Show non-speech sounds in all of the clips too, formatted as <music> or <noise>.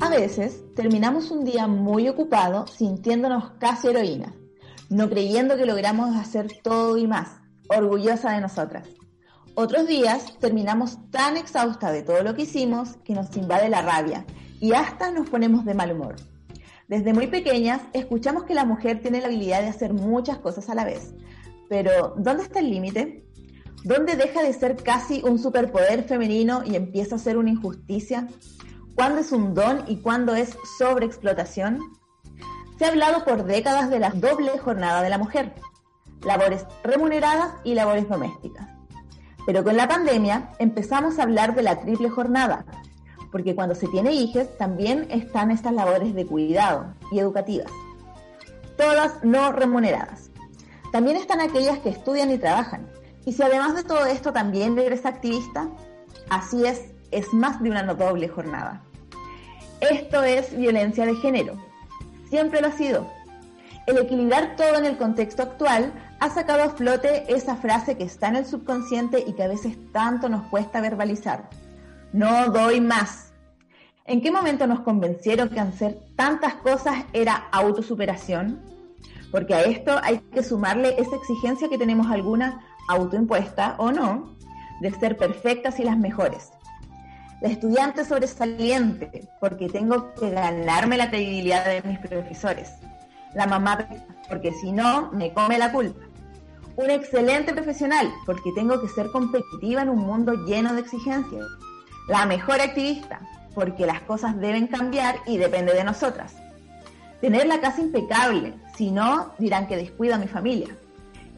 A veces terminamos un día muy ocupado sintiéndonos casi heroínas, no creyendo que logramos hacer todo y más, orgullosa de nosotras. Otros días terminamos tan exhausta de todo lo que hicimos que nos invade la rabia y hasta nos ponemos de mal humor. Desde muy pequeñas escuchamos que la mujer tiene la habilidad de hacer muchas cosas a la vez, pero ¿dónde está el límite? ¿Dónde deja de ser casi un superpoder femenino y empieza a ser una injusticia? ¿Cuándo es un don y cuándo es sobreexplotación? Se ha hablado por décadas de la doble jornada de la mujer, labores remuneradas y labores domésticas. Pero con la pandemia empezamos a hablar de la triple jornada, porque cuando se tiene hijos también están estas labores de cuidado y educativas, todas no remuneradas. También están aquellas que estudian y trabajan. Y si además de todo esto también eres activista, así es, es más de una doble jornada. Esto es violencia de género. Siempre lo ha sido. El equilibrar todo en el contexto actual ha sacado a flote esa frase que está en el subconsciente y que a veces tanto nos cuesta verbalizar. No doy más. ¿En qué momento nos convencieron que hacer tantas cosas era autosuperación? Porque a esto hay que sumarle esa exigencia que tenemos alguna autoimpuesta o no, de ser perfectas y las mejores la estudiante sobresaliente, porque tengo que ganarme la credibilidad de mis profesores. La mamá, porque si no, me come la culpa. Un excelente profesional, porque tengo que ser competitiva en un mundo lleno de exigencias. La mejor activista, porque las cosas deben cambiar y depende de nosotras. Tener la casa impecable, si no, dirán que descuido a mi familia.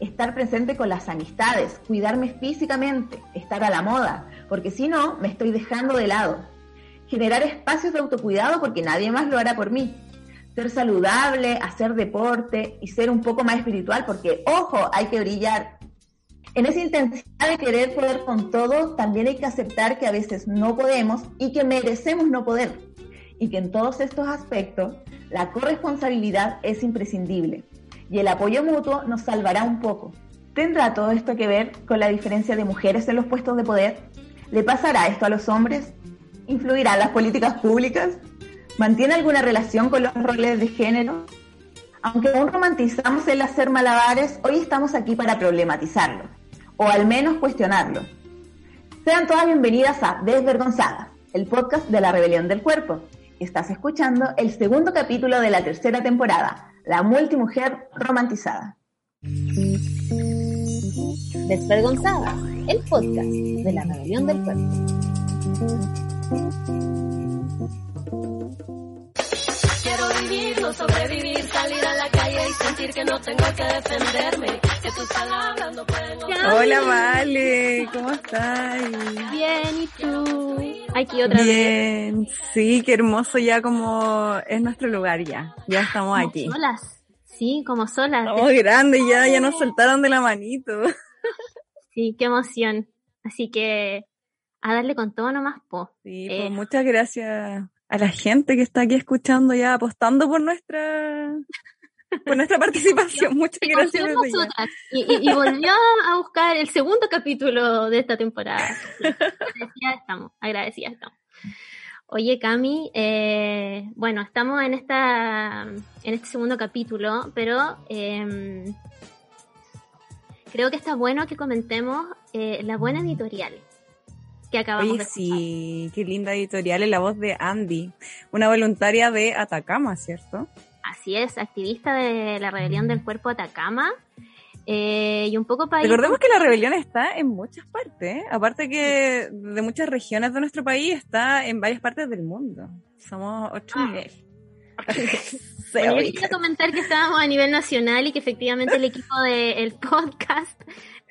Estar presente con las amistades, cuidarme físicamente, estar a la moda, porque si no, me estoy dejando de lado. Generar espacios de autocuidado porque nadie más lo hará por mí. Ser saludable, hacer deporte y ser un poco más espiritual porque, ojo, hay que brillar. En esa intensidad de querer poder con todo, también hay que aceptar que a veces no podemos y que merecemos no poder. Y que en todos estos aspectos, la corresponsabilidad es imprescindible. Y el apoyo mutuo nos salvará un poco. ¿Tendrá todo esto que ver con la diferencia de mujeres en los puestos de poder? ¿Le pasará esto a los hombres? ¿Influirá las políticas públicas? ¿Mantiene alguna relación con los roles de género? Aunque aún romantizamos el hacer malabares, hoy estamos aquí para problematizarlo, o al menos cuestionarlo. Sean todas bienvenidas a Desvergonzada, el podcast de la rebelión del cuerpo. Estás escuchando el segundo capítulo de la tercera temporada, La multimujer romantizada. Desvergonzada el podcast de la rebelión del cuerpo. Quiero vivir, no sobrevivir, salir a la calle y sentir que no tengo que defenderme, que tus palabras no pueden... Hola, Vale, ¿cómo estás? Bien, ¿y tú? Aquí otra Bien, sí, qué hermoso ya como es nuestro lugar ya, ya estamos como aquí. solas, sí, como solas. Estamos grandes ya, ya nos soltaron de la manito. <laughs> Sí, qué emoción. Así que a darle con todo nomás, po. Sí, Eh, pues muchas gracias a la gente que está aquí escuchando ya, apostando por nuestra por nuestra <laughs> participación. Muchas gracias. y, y- y volvió a buscar el segundo capítulo de esta temporada. Agradecidas estamos, agradecidas estamos. Oye, Cami, eh, bueno, estamos en esta en este segundo capítulo, pero em, creo que está bueno que comentemos eh, la buena editorial que acabamos Oye, de sí, qué linda editorial, en la voz de Andy, una voluntaria de Atacama, ¿cierto? Así es, activista de la rebelión del cuerpo Atacama. eh, y un poco para ir Recordemos que la rebelión está en muchas partes, ¿eh? aparte que de muchas regiones de nuestro país, está en varias partes del mundo. Somos otro Ah. Bueno, <laughs> <laughs> yo quería comentar que estábamos a nivel nacional y que efectivamente el equipo del podcast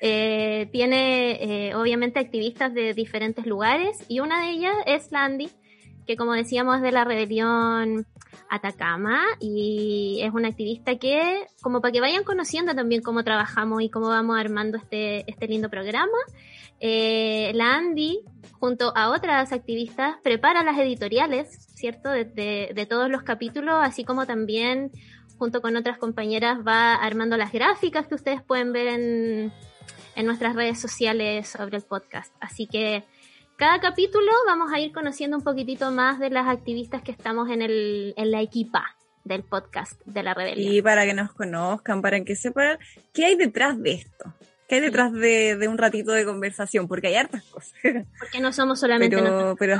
Eh, tiene eh, obviamente activistas de diferentes lugares y una de ellas es Landy, que como decíamos es de la rebelión Atacama y es una activista que, como para que vayan conociendo también cómo trabajamos y cómo vamos armando este, este lindo programa, eh, la junto a otras activistas, prepara las editoriales, ¿cierto? De, de, de todos los capítulos, así como también junto con otras compañeras va armando las gráficas que ustedes pueden ver en, en nuestras redes sociales sobre el podcast. Así que cada capítulo vamos a ir conociendo un poquitito más de las activistas que estamos en, el, en la equipa del podcast de la rebelión. Y para que nos conozcan, para que sepan qué hay detrás de esto. ¿Qué hay detrás de, de un ratito de conversación? Porque hay hartas cosas. <laughs> Porque no somos solamente Pero, nosotros. pero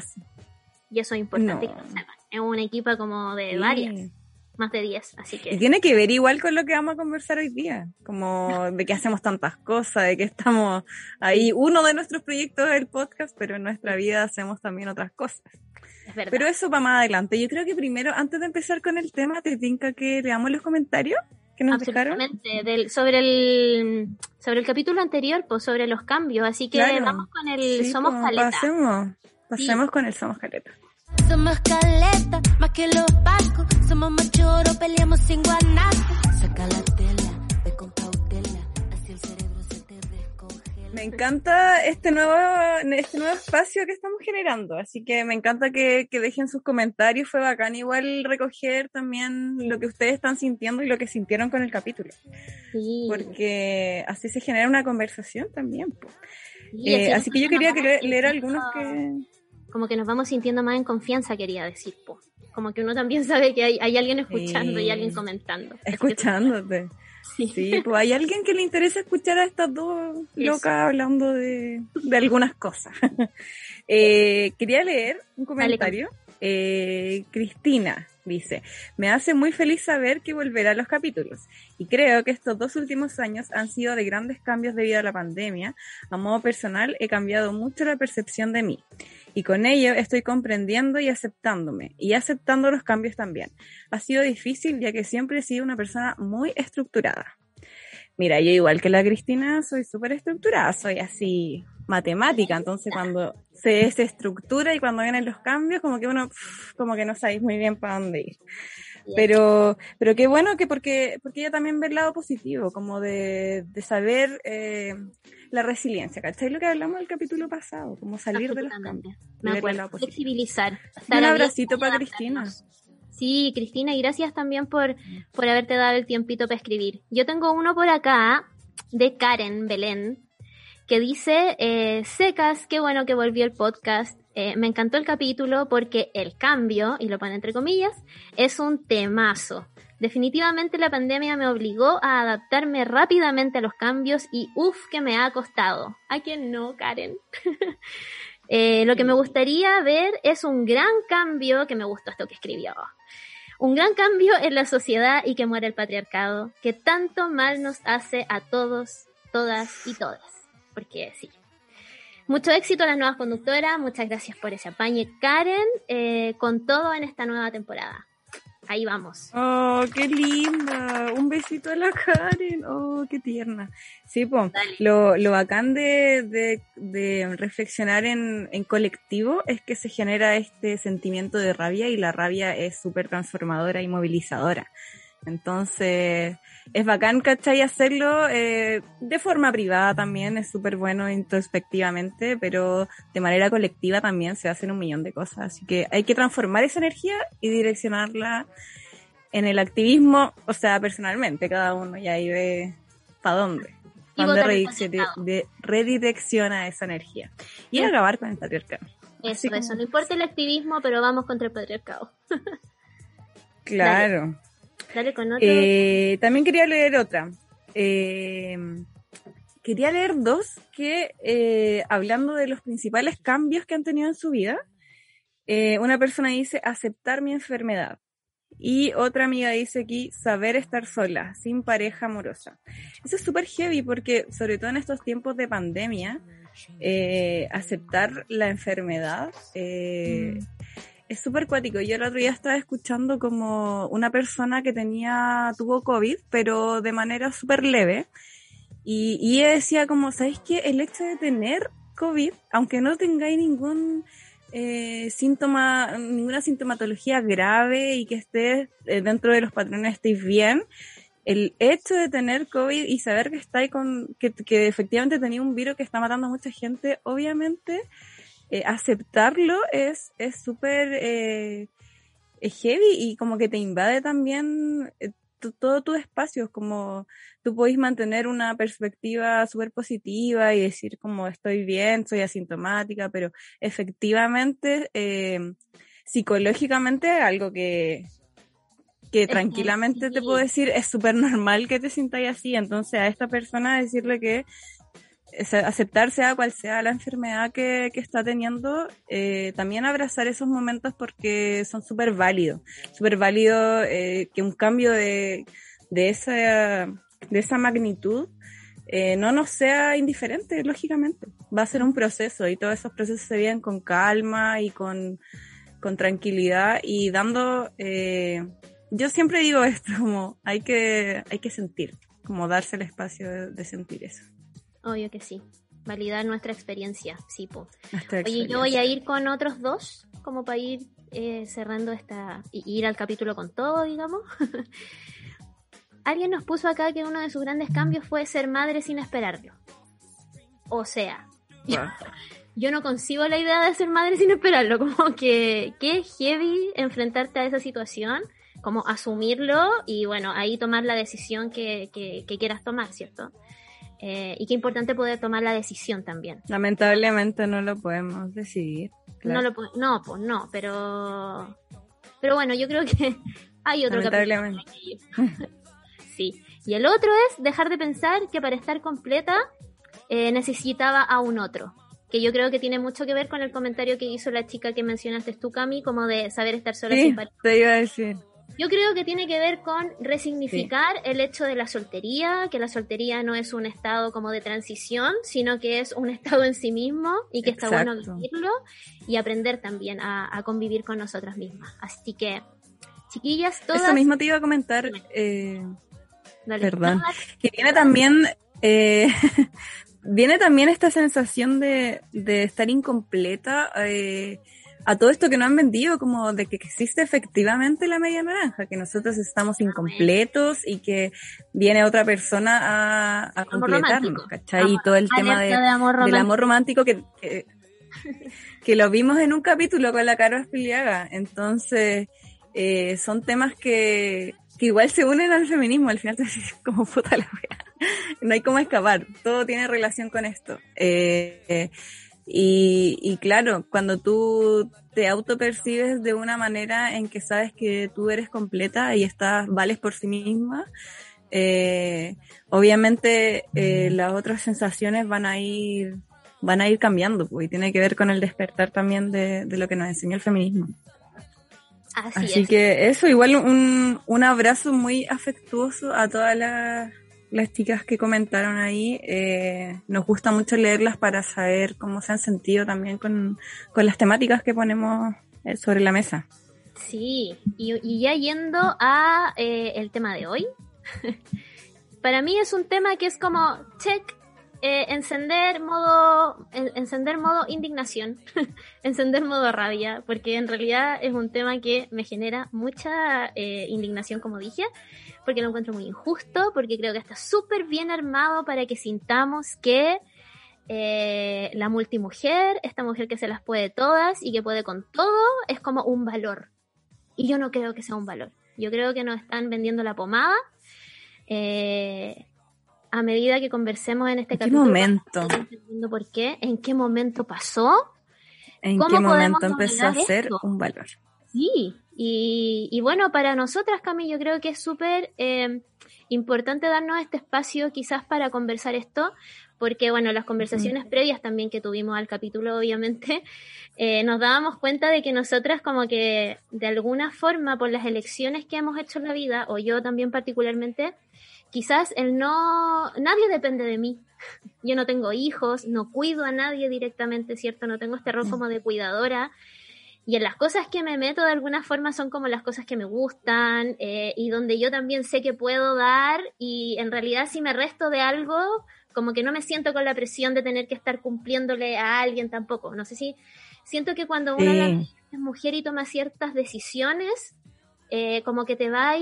Y eso es importante No. que lo sepan. Es una equipa como de sí. varias, más de 10. Así Y que tiene que ver igual con lo que vamos a conversar hoy día, como de que hacemos tantas cosas, de que estamos ahí, uno de nuestros proyectos es el podcast, pero en nuestra vida hacemos también otras cosas. es verdad. Pero eso va más adelante. Yo creo que primero, antes de empezar con el tema, te tinca que leamos los comentarios que nos dejaron. Del, sobre, el, sobre el capítulo anterior, pues sobre los cambios. Así que Claro. vamos con el Sí, Somos pues, Caleta. Pasemos, pasemos con el Somos Caleta. Somos caleta, más que los barcos. Somos machoros, peleamos sin guanaco. Saca la tela, ve con cautela. Así el cerebro se te descongela. Me encanta este nuevo, este nuevo espacio que estamos generando, así que me encanta que, que dejen sus comentarios, fue bacán igual recoger también lo que ustedes están sintiendo y lo que sintieron con el capítulo, Sí. porque así se genera una conversación también. Sí, Eh, así que yo quería que le- leer algunos que... Como que nos vamos sintiendo más en confianza, quería decir. po. Como que uno también <laughs> sabe que hay, hay alguien escuchando Sí. y alguien comentando. Escuchándote. <laughs> Sí. Sí, pues hay alguien que le interesa escuchar a estas dos locas hablando de, de algunas cosas. <laughs> Eh, quería leer un comentario. Eh, Cristina dice, me hace muy feliz saber que volverá a los capítulos y creo que estos dos últimos años han sido de grandes cambios debido a la pandemia. A modo personal he cambiado mucho la percepción de mí y con ello estoy comprendiendo y aceptándome y aceptando los cambios también. Ha sido difícil ya que siempre he sido una persona muy estructurada. Mira, yo igual que la Cristina soy súper estructurada, soy así matemática, entonces cuando se desestructura y cuando vienen los cambios, como que uno, como que no sabéis muy bien para dónde ir. Pero, pero qué bueno que porque, porque ella también ve el lado positivo, como de, de saber eh, la resiliencia, ¿cachai? Lo que hablamos del capítulo pasado, como salir de los cambios. Me el acuerdo. Flexibilizar. Y un abracito para. Cristina. Sí, Cristina, y gracias también por, por haberte dado el tiempito para escribir. Yo tengo uno por acá de Karen Belén que dice, eh, secas, qué bueno que volvió el podcast. Eh, me encantó el capítulo porque el cambio, y lo pone entre comillas, es un temazo. Definitivamente la pandemia me obligó a adaptarme rápidamente a los cambios y uff que me ha costado. ¿A quién no, Karen? <laughs> Eh, lo que me gustaría ver es un gran cambio, que me gustó esto que escribió, un gran cambio en la sociedad y que muera el patriarcado, que tanto mal nos hace a todos, todas y todas. Porque sí. Mucho éxito a las nuevas conductoras, muchas gracias por ese apañe, Karen, eh, con todo en esta nueva temporada. Ahí vamos. Oh, qué linda. Un besito a la Karen. Oh, qué tierna. Sí, pues, Dale. lo, lo bacán de, de, de reflexionar en, en colectivo es que se genera este sentimiento de rabia y la rabia es súper transformadora y movilizadora. Entonces, es bacán, ¿cachai? Hacerlo eh, de forma privada también, es súper bueno introspectivamente, pero de manera colectiva también se hacen un millón de cosas. Así que hay que transformar esa energía y direccionarla en el activismo, o sea, personalmente, cada uno ya ahí ve para dónde. Y Dónde redirecciona, de- redirecciona esa energía. Y Sí. acabar con el patriarcado. Eso, Así como- eso. No importa el activismo, pero vamos contra el patriarcado. <laughs> Claro. Dale con otro. Eh, también quería leer otra. Eh, quería leer dos que, eh, hablando de los principales cambios que han tenido en su vida, eh, una persona dice aceptar mi enfermedad. Y otra amiga dice aquí saber estar sola, sin pareja amorosa. Eso es súper heavy porque, sobre todo en estos tiempos de pandemia, eh, aceptar la enfermedad eh, es súper cuático. Yo el otro día estaba escuchando como una persona que tenía, tuvo COVID, pero de manera súper leve. Y, y ella decía como, ¿sabéis qué? El hecho de tener COVID, aunque no tengáis ningún eh, síntoma, ninguna sintomatología grave y que estés eh, dentro de los patrones, estéis bien, el hecho de tener COVID y saber que estáis con, que, que efectivamente tenía un virus que está matando a mucha gente, obviamente, eh, aceptarlo es súper es heavy y como que te invade también todo tu espacio, como tú podéis mantener una perspectiva súper positiva y decir como estoy bien, soy asintomática, pero efectivamente, eh, psicológicamente algo que, que tranquilamente te puedo decir es súper normal que te sintáis así, entonces a esta persona decirle que aceptar sea cual sea la enfermedad que, que está teniendo, eh, también abrazar esos momentos porque son súper válidos, súper válido eh, que un cambio de, de, esa, de esa magnitud eh, no nos sea indiferente, lógicamente. Va a ser un proceso y todos esos procesos se vienen con calma y con, con tranquilidad y dando, yo siempre digo esto, como hay que, hay que sentir, como darse el espacio de sentir eso. Obvio que sí. Validar nuestra experiencia, sí, po. Oye, yo voy a ir con otros dos, como para ir eh, cerrando esta. y ir al capítulo con todo, digamos. <laughs> Alguien nos puso acá que uno de sus grandes cambios fue ser madre sin esperarlo. O sea, <laughs> yo, no concibo la idea de ser madre sin esperarlo. Como que, qué heavy enfrentarte a esa situación, como asumirlo y bueno, ahí tomar la decisión que, que, que quieras tomar, ¿cierto? Eh, y qué importante poder tomar la decisión también. Lamentablemente no lo podemos decidir. No, lo no, pues no, pero, pero bueno, yo creo <laughs> que hay otro Lamentablemente. <laughs> sí. Y el otro es dejar de pensar que para estar completa eh, necesitaba a un otro. Que yo creo que tiene mucho que ver con el comentario que hizo la chica que mencionaste tú, Cami, como de saber estar sola sí, Te iba a decir. Yo creo que tiene que ver con resignificar el hecho de la soltería, que la soltería no es un estado como de transición, sino que es un <laughs> estado en sí mismo y que está bueno vivirlo y aprender también a, convivir con nosotras mismas. Así que, chiquillas, todas... Eso mismo te iba a comentar, eh, perdón, que viene también... Eh, <laughs> viene también esta sensación de, de estar incompleta, eh, a todo esto que no han vendido, como de que existe efectivamente la media naranja, que nosotros estamos incompletos y que viene otra persona a, a completarnos, ¿cachai? Y todo el tema de, del amor romántico que, <laughs> que, lo vimos en un capítulo con la Caro Filiaga. Entonces, eh, son temas que, que igual se unen al feminismo, al final te <laughs> como puta la wea. <laughs> No hay cómo escapar, todo tiene relación con esto. Eh, eh y, y claro, cuando tú te autopercibes de una manera en que sabes que tú eres completa y estás, vales por sí misma, eh, obviamente eh, las otras sensaciones van a ir van a ir cambiando pues, y tiene que ver con el despertar también de, de lo que nos enseñó el feminismo. Así, Así que eso, igual un, un abrazo muy afectuoso a todas las las chicas que comentaron ahí. Eh, nos gusta mucho leerlas para saber cómo se han sentido también con, las temáticas que ponemos eh, sobre la mesa. Sí, y, ya yendo a eh, el tema de hoy, <laughs> para mí es un tema que es como check, encender modo, encender modo indignación, <laughs> encender modo rabia, porque en realidad es un tema que me genera mucha indignación, como dije, porque lo encuentro muy injusto, porque creo que está súper bien armado para que sintamos que eh, la multimujer, esta mujer que se las puede todas y que puede con todo, es como un valor. Y yo no creo que sea un valor. Yo creo que nos están vendiendo la pomada. Eh, a medida que conversemos en este ¿En qué momento? por qué, en qué momento pasó. ¿En qué momento empezó a ser un valor? Sí, y, bueno, para nosotras, Cami, yo creo que es súper eh, importante darnos este espacio quizás para conversar esto, porque bueno, las conversaciones previas también que tuvimos al capítulo, obviamente, eh, nos dábamos cuenta de que nosotras como que de alguna forma, por las elecciones que hemos hecho en la vida, o yo también particularmente, quizás el no, nadie depende de mí. Yo no tengo hijos, no cuido a nadie directamente, ¿cierto? No tengo este rol como de cuidadora. y en las cosas que me meto de alguna forma son como las cosas que me gustan eh, y donde yo también sé que puedo dar y en realidad si me resto de algo, como que no me siento con la presión de tener que estar cumpliéndole a alguien tampoco. No sé si siento que cuando uno es mujer y toma ciertas decisiones, eh, como que te va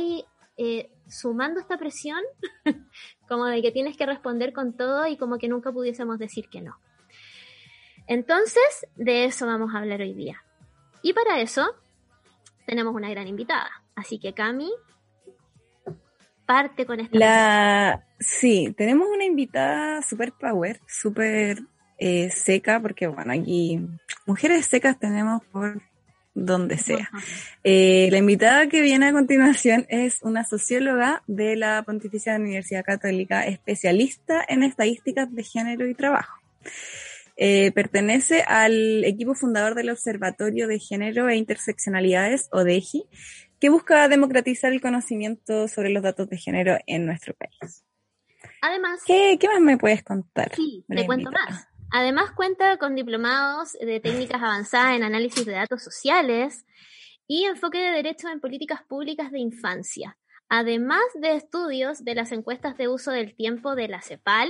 eh, sumando esta presión, <laughs> como de que tienes que responder con todo y como que nunca pudiésemos decir que no. Entonces, de eso vamos a hablar hoy día. Y para eso tenemos una gran invitada. Así que Cami, parte con esta. La... Sí, tenemos una invitada super power, super eh, seca, porque bueno, aquí mujeres secas tenemos por donde sea. Eh, la invitada que viene a continuación es una socióloga de la Pontificia Universidad Católica, especialista en estadísticas de género y trabajo. Eh, pertenece al equipo fundador del Observatorio de Género e Interseccionalidades, ODEGI, que busca democratizar el conocimiento sobre los datos de género en nuestro país. Además, ¿qué, qué más me puedes contar? Sí, te cuento más. Además cuenta con diplomados de técnicas avanzadas en análisis de datos sociales y enfoque de derecho en políticas públicas de infancia además de estudios de las encuestas de uso del tiempo de la CEPAL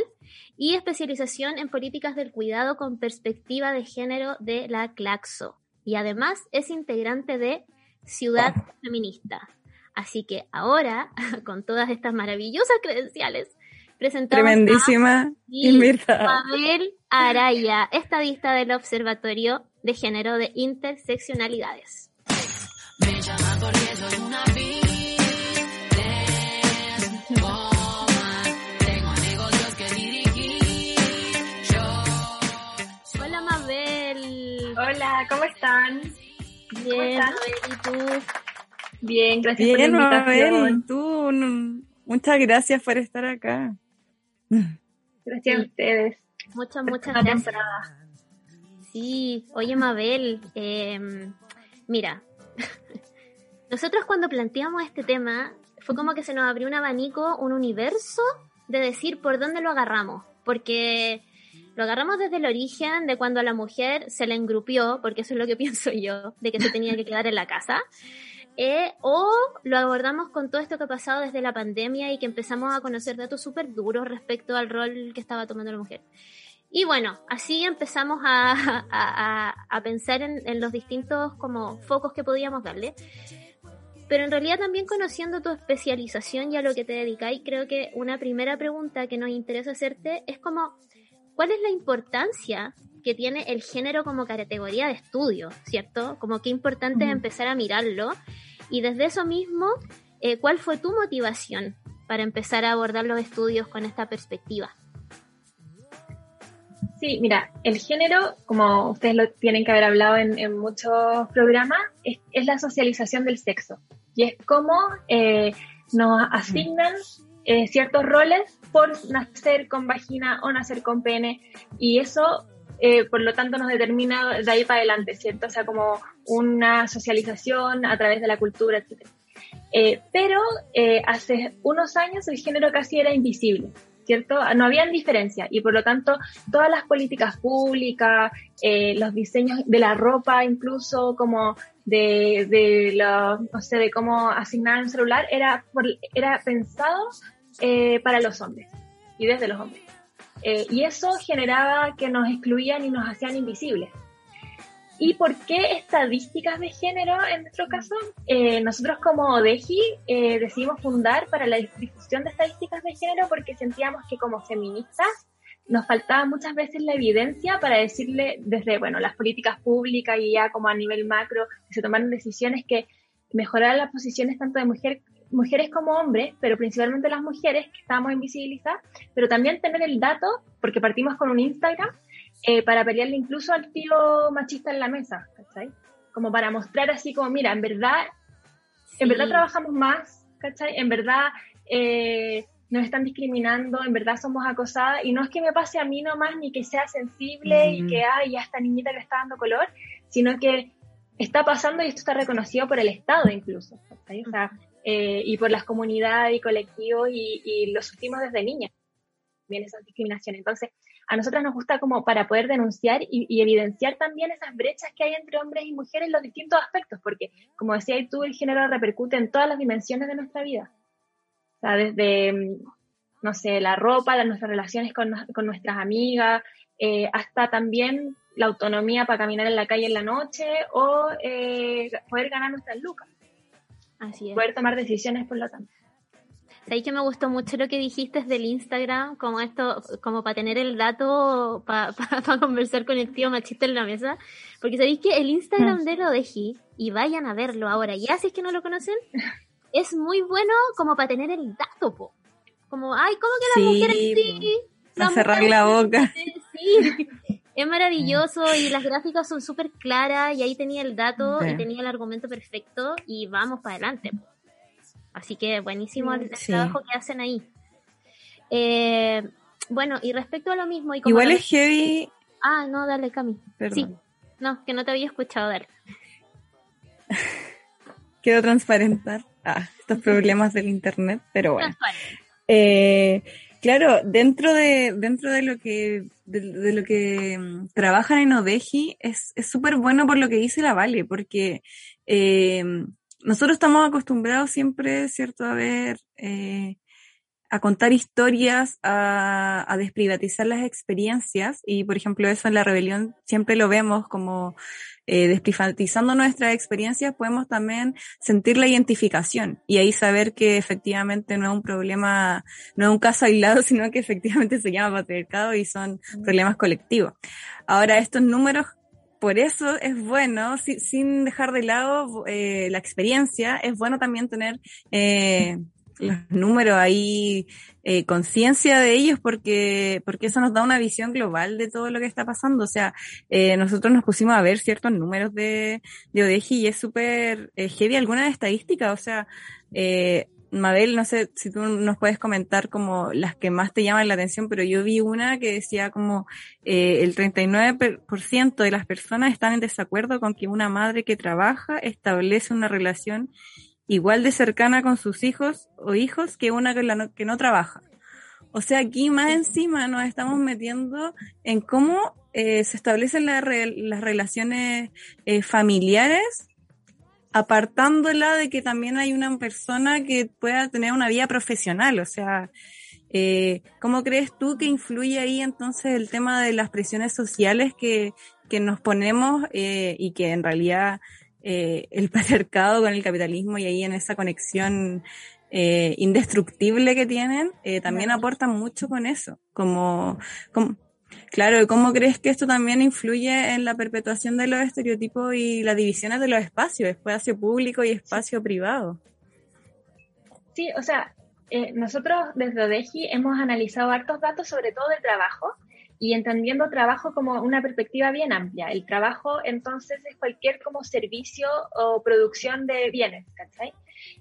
y especialización en políticas del cuidado con perspectiva de género de la CLACSO. Y además es integrante de Ciudad Feminista. Así que ahora, <laughs> con todas estas maravillosas credenciales, presentamos Tremendísima a Araya, estadista del Observatorio de Género de Interseccionalidades. Me llama una Hola, ¿cómo están? Bien, ¿y tú? Bien, gracias por la invitación. tú, muchas gracias por estar acá. Gracias a ustedes. Muchas, muchas gracias. Sí, oye Mabel, em, mira, <laughs> nosotros cuando planteamos este tema fue como que se nos abrió un abanico, un universo de decir por dónde lo agarramos, porque lo agarramos desde el origen de cuando a la mujer se le engrupió, porque eso es lo que <laughs> pienso yo, de que se tenía que quedar en la casa. Eh, o lo abordamos con todo esto que ha pasado desde la pandemia y que empezamos a conocer datos súper duros respecto al rol que estaba tomando la mujer. Y bueno, así empezamos a, a, pensar en, en, los distintos como focos que podíamos darle. Pero en realidad también conociendo tu especialización y a lo que te dedicáis, creo que una primera pregunta que nos interesa hacerte es como, ¿cuál es la importancia que tiene el género como categoría de estudio, ¿cierto? Como qué importante es empezar a mirarlo. Y desde eso mismo, eh, ¿cuál fue tu motivación para empezar a abordar los estudios con esta perspectiva? Sí, mira, el género, como ustedes lo tienen que haber hablado en, muchos programas, es, la socialización del sexo. Y es cómo eh, nos asignan eh, ciertos roles por nacer con vagina o nacer con pene y eso eh, por lo tanto nos determina de ahí para adelante, ¿cierto? O sea, como una socialización a través de la cultura, etc. Eh, pero eh, hace unos años el género casi era invisible, ¿cierto? No había diferencia y por lo tanto todas las políticas públicas, los diseños de la ropa incluso, como de, de no sé, de cómo asignar un celular, era, era pensado eh, para los hombres y desde los hombres. Eh, y eso generaba que nos excluían y nos hacían invisibles. ¿Y por qué estadísticas de género en nuestro caso? Eh, nosotros como DEGI decidimos fundar para la difusión de estadísticas de género porque sentíamos que como feministas nos faltaba muchas veces la evidencia para decirle desde, bueno, las políticas públicas y ya como a nivel macro, que se tomaron decisiones que mejoraran las posiciones tanto de mujer mujeres como hombres, pero principalmente las mujeres que estábamos invisibilizadas, pero también tener el dato, porque partimos con un Instagram, eh, para pelearle incluso al tío machista en la mesa, ¿cachai? Como para mostrar así como, mira, en verdad, en verdad trabajamos más, ¿cachai? En verdad eh, nos están discriminando, en verdad somos acosadas, y no es que me pase a mí nomás, ni que sea sensible y que, ay, ya esta niñita le está dando color, sino que está pasando y esto está reconocido por el Estado incluso, ¿cachai? O sea, eh, y por las comunidades y colectivos y, y lo sufrimos desde niñas, también esa discriminación. Entonces, a nosotras nos gusta como para poder denunciar y, evidenciar también esas brechas que hay entre hombres y mujeres en los distintos aspectos, porque como decía tú, el género repercute en todas las dimensiones de nuestra vida. O sea, desde, mm, no sé, la ropa, nuestras relaciones con, nuestras amigas, eh, hasta también la autonomía para caminar en la calle en la noche o eh, poder ganar nuestras lucas. Así es. Poder tomar decisiones por lo tanto. Sabéis que me gustó mucho lo que dijiste del Instagram, como esto, como para tener el dato para <laughs> conversar con el tío machista en la mesa. Porque sabéis que el Instagram mm. de lo de y vayan a verlo ahora, ya si es que no lo conocen, <laughs> es muy bueno como para tener el dato, po. Como, ay, ¿cómo que las mujeres sí? Para cerrar la boca. Sí, es maravilloso y las gráficas son súper claras y ahí tenía el dato y tenía el argumento perfecto y vamos para adelante. Así que buenísimo el, trabajo que hacen ahí. Eh, bueno, y respecto a lo mismo... Y Igual es heavy... Ah, no, dale, Cami. Sí, no, que no te había escuchado, dale. <laughs> Quiero transparentar ah, estos problemas del internet, pero bueno. Eh, claro, dentro de, dentro de lo que, de, lo que mm, trabajan en Odeji, es súper bueno por lo que dice la Vale, porque eh, nosotros estamos acostumbrados siempre, ¿cierto?, a ver, eh, a contar historias, a, a, desprivatizar las experiencias y, por ejemplo, eso en la rebelión siempre lo vemos como eh, desprivatizando nuestras experiencias, podemos también sentir la identificación y ahí saber que efectivamente no es un problema, no es un caso aislado, <laughs> sino que efectivamente se llama patriarcado y son problemas colectivos. Ahora, estos números por eso es bueno, sin dejar de lado eh, la experiencia, es bueno también tener eh, los números ahí, eh, conciencia de ellos, porque, porque eso nos da una visión global de todo lo que está pasando. O sea, eh, nosotros nos pusimos a ver ciertos números de, de Odeji y es súper eh, heavy alguna estadística. O sea, eh, Mabel, no sé si tú nos puedes comentar como las que más te llaman la atención, pero yo vi una que decía como eh, el 39% de las personas están en desacuerdo con que una madre que trabaja establece una relación igual de cercana con sus hijos o hijos que una que, no, que no trabaja. O sea, aquí más encima nos estamos metiendo en cómo eh, se establecen las relaciones eh, familiares apartándola de que también hay una persona que pueda tener una vida profesional, o sea, eh, ¿cómo crees tú que influye ahí entonces el tema de las presiones sociales que, que nos ponemos eh, y que en realidad eh, el patriarcado con el capitalismo y ahí en esa conexión eh, indestructible que tienen, eh, también aportan mucho con eso, como, como Claro, ¿cómo crees que esto también influye en la perpetuación de los estereotipos y las divisiones de los espacios, espacio público y espacio privado? Sí, o sea, eh, nosotros desde ODEGI hemos analizado hartos datos sobre todo del trabajo y entendiendo trabajo como una perspectiva bien amplia. El trabajo entonces es cualquier como servicio o producción de bienes, ¿cachai?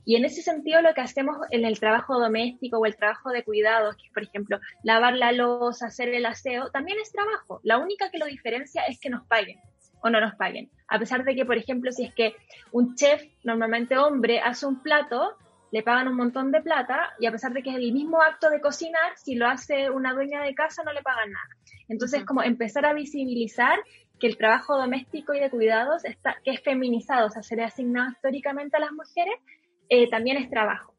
Y en ese sentido lo que hacemos en el trabajo doméstico o el trabajo de cuidados, que es por ejemplo lavar la losa, hacer el aseo, también es trabajo. La única que lo diferencia es que nos paguen o no nos paguen. A pesar de que, por ejemplo, si es que un chef, normalmente hombre, hace un plato, le pagan un montón de plata y a pesar de que es el mismo acto de cocinar, si lo hace una dueña de casa no le pagan nada. Entonces, como empezar a visibilizar que el trabajo doméstico y de cuidados está, que es feminizado, o sea, se le asignado históricamente a las mujeres, eh, también es trabajo.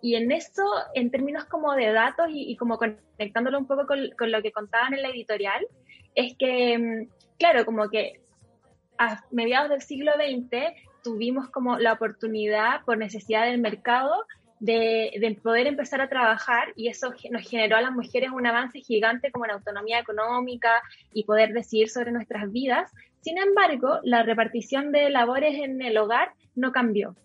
Y en eso, en términos como de datos y, como conectándolo un poco con, con, lo que contaban en la editorial, es que, mm, claro, como que a mediados del siglo XX tuvimos como la oportunidad por necesidad del mercado de, de, poder empezar a trabajar y eso nos generó a las mujeres un avance gigante como en autonomía económica y poder decidir sobre nuestras vidas. Sin embargo, la repartición de labores en el hogar no cambió.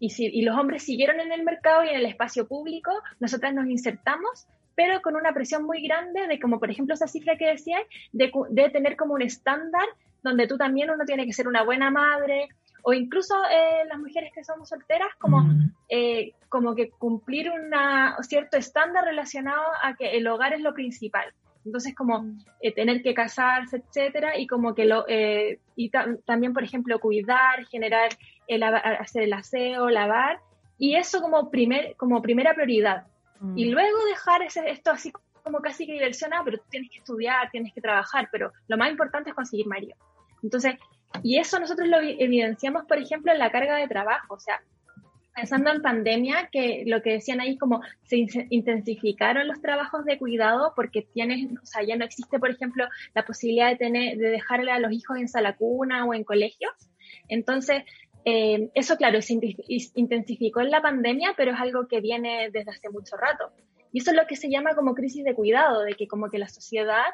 Y, si, y los hombres siguieron en el mercado y en el espacio público, nosotras nos insertamos, pero con una presión muy grande de como por ejemplo esa cifra que decía, de, de tener como un estándar donde tú también uno tiene que ser una buena madre, o incluso eh, las mujeres que somos solteras, como, mm. eh, como que cumplir un cierto estándar relacionado a que el hogar es lo principal. Entonces, como mm. eh, tener que casarse, etcétera, y como que lo, y también, por ejemplo, cuidar, generar, el, hacer el aseo, lavar, y eso como, primer, como primera prioridad. Y mm. luego dejar ese, esto así como casi que diversión, ah, pero tienes que estudiar, tienes que trabajar, pero lo más importante es conseguir marido. Entonces, y eso nosotros lo evidenciamos, por ejemplo, en la carga de trabajo, o sea, pensando en pandemia, que lo que decían ahí como se intensificaron los trabajos de cuidado porque tienes, o sea, ya no existe, por ejemplo, la posibilidad de tener, de dejarle a los hijos en sala cuna o en colegios. Entonces, eh, eso, claro, se intensificó en la pandemia, pero es algo que viene desde hace mucho rato. Y eso es lo que se llama como crisis de cuidado, de que como que la sociedad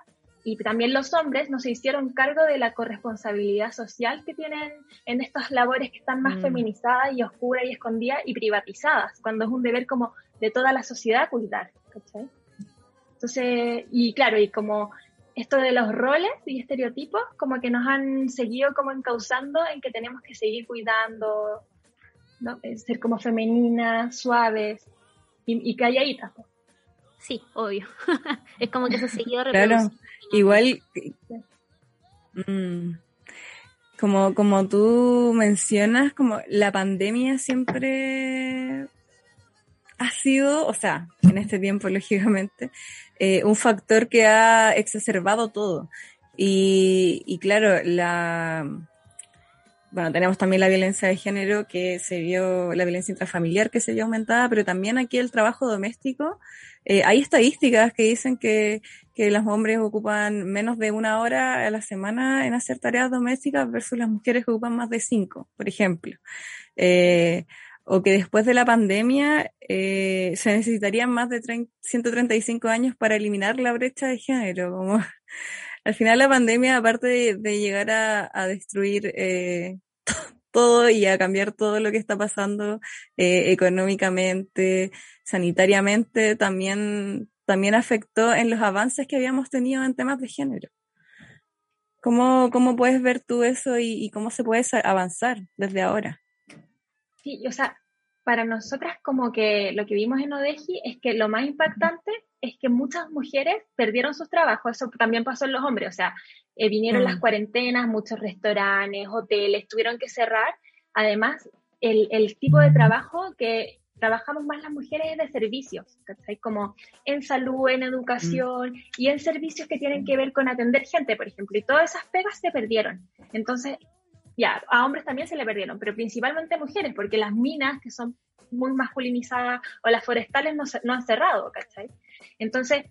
y también los hombres no se hicieron cargo de la corresponsabilidad social que tienen en estas labores que están más mm. feminizadas y oscuras y escondidas y privatizadas, cuando es un deber como de toda la sociedad cuidar. Entonces, y claro, y como esto de los roles y estereotipos, como que nos han seguido como encauzando en que tenemos que seguir cuidando, ¿no? ser como femeninas, suaves y, y calladitas. Sí, obvio. <laughs> es como que se ha seguido Claro, igual, mm, como, como tú mencionas, como la pandemia siempre ha sido, o sea, en este tiempo, <laughs> lógicamente, eh, un factor que ha exacerbado todo. Y, y claro, la, bueno, tenemos también la violencia de género que se vio, la violencia intrafamiliar que se vio aumentada, pero también aquí el trabajo doméstico. Eh, hay estadísticas que dicen que, que los hombres ocupan menos de una hora a la semana en hacer tareas domésticas versus las mujeres que ocupan más de cinco, por ejemplo. Eh, o que después de la pandemia eh, se necesitarían más de 135 años para eliminar la brecha de género. <laughs> Al final la pandemia, aparte de, llegar a, destruir eh, <laughs> todo y a cambiar todo lo que está pasando eh, económicamente, sanitariamente, también, también afectó en los avances que habíamos tenido en temas de género. ¿Cómo, cómo puedes ver tú eso y cómo se puede avanzar desde ahora? Sí, o sea, para nosotras como que lo que vimos en Odeji es que lo más impactante es que muchas mujeres perdieron sus trabajos, eso también pasó en los hombres, o sea, eh, vinieron las mm. cuarentenas, muchos restaurantes, hoteles, tuvieron que cerrar. Además, el, el, tipo de trabajo que trabajamos más las mujeres es de servicios, ¿cachai? Como en salud, en educación mm. y en servicios que tienen que ver con atender gente, por ejemplo, y todas esas pegas se perdieron. Entonces, ya, a hombres también se le perdieron, pero principalmente a mujeres, porque las minas, que son muy masculinizadas, o las forestales no, no han cerrado, ¿cachai? Entonces,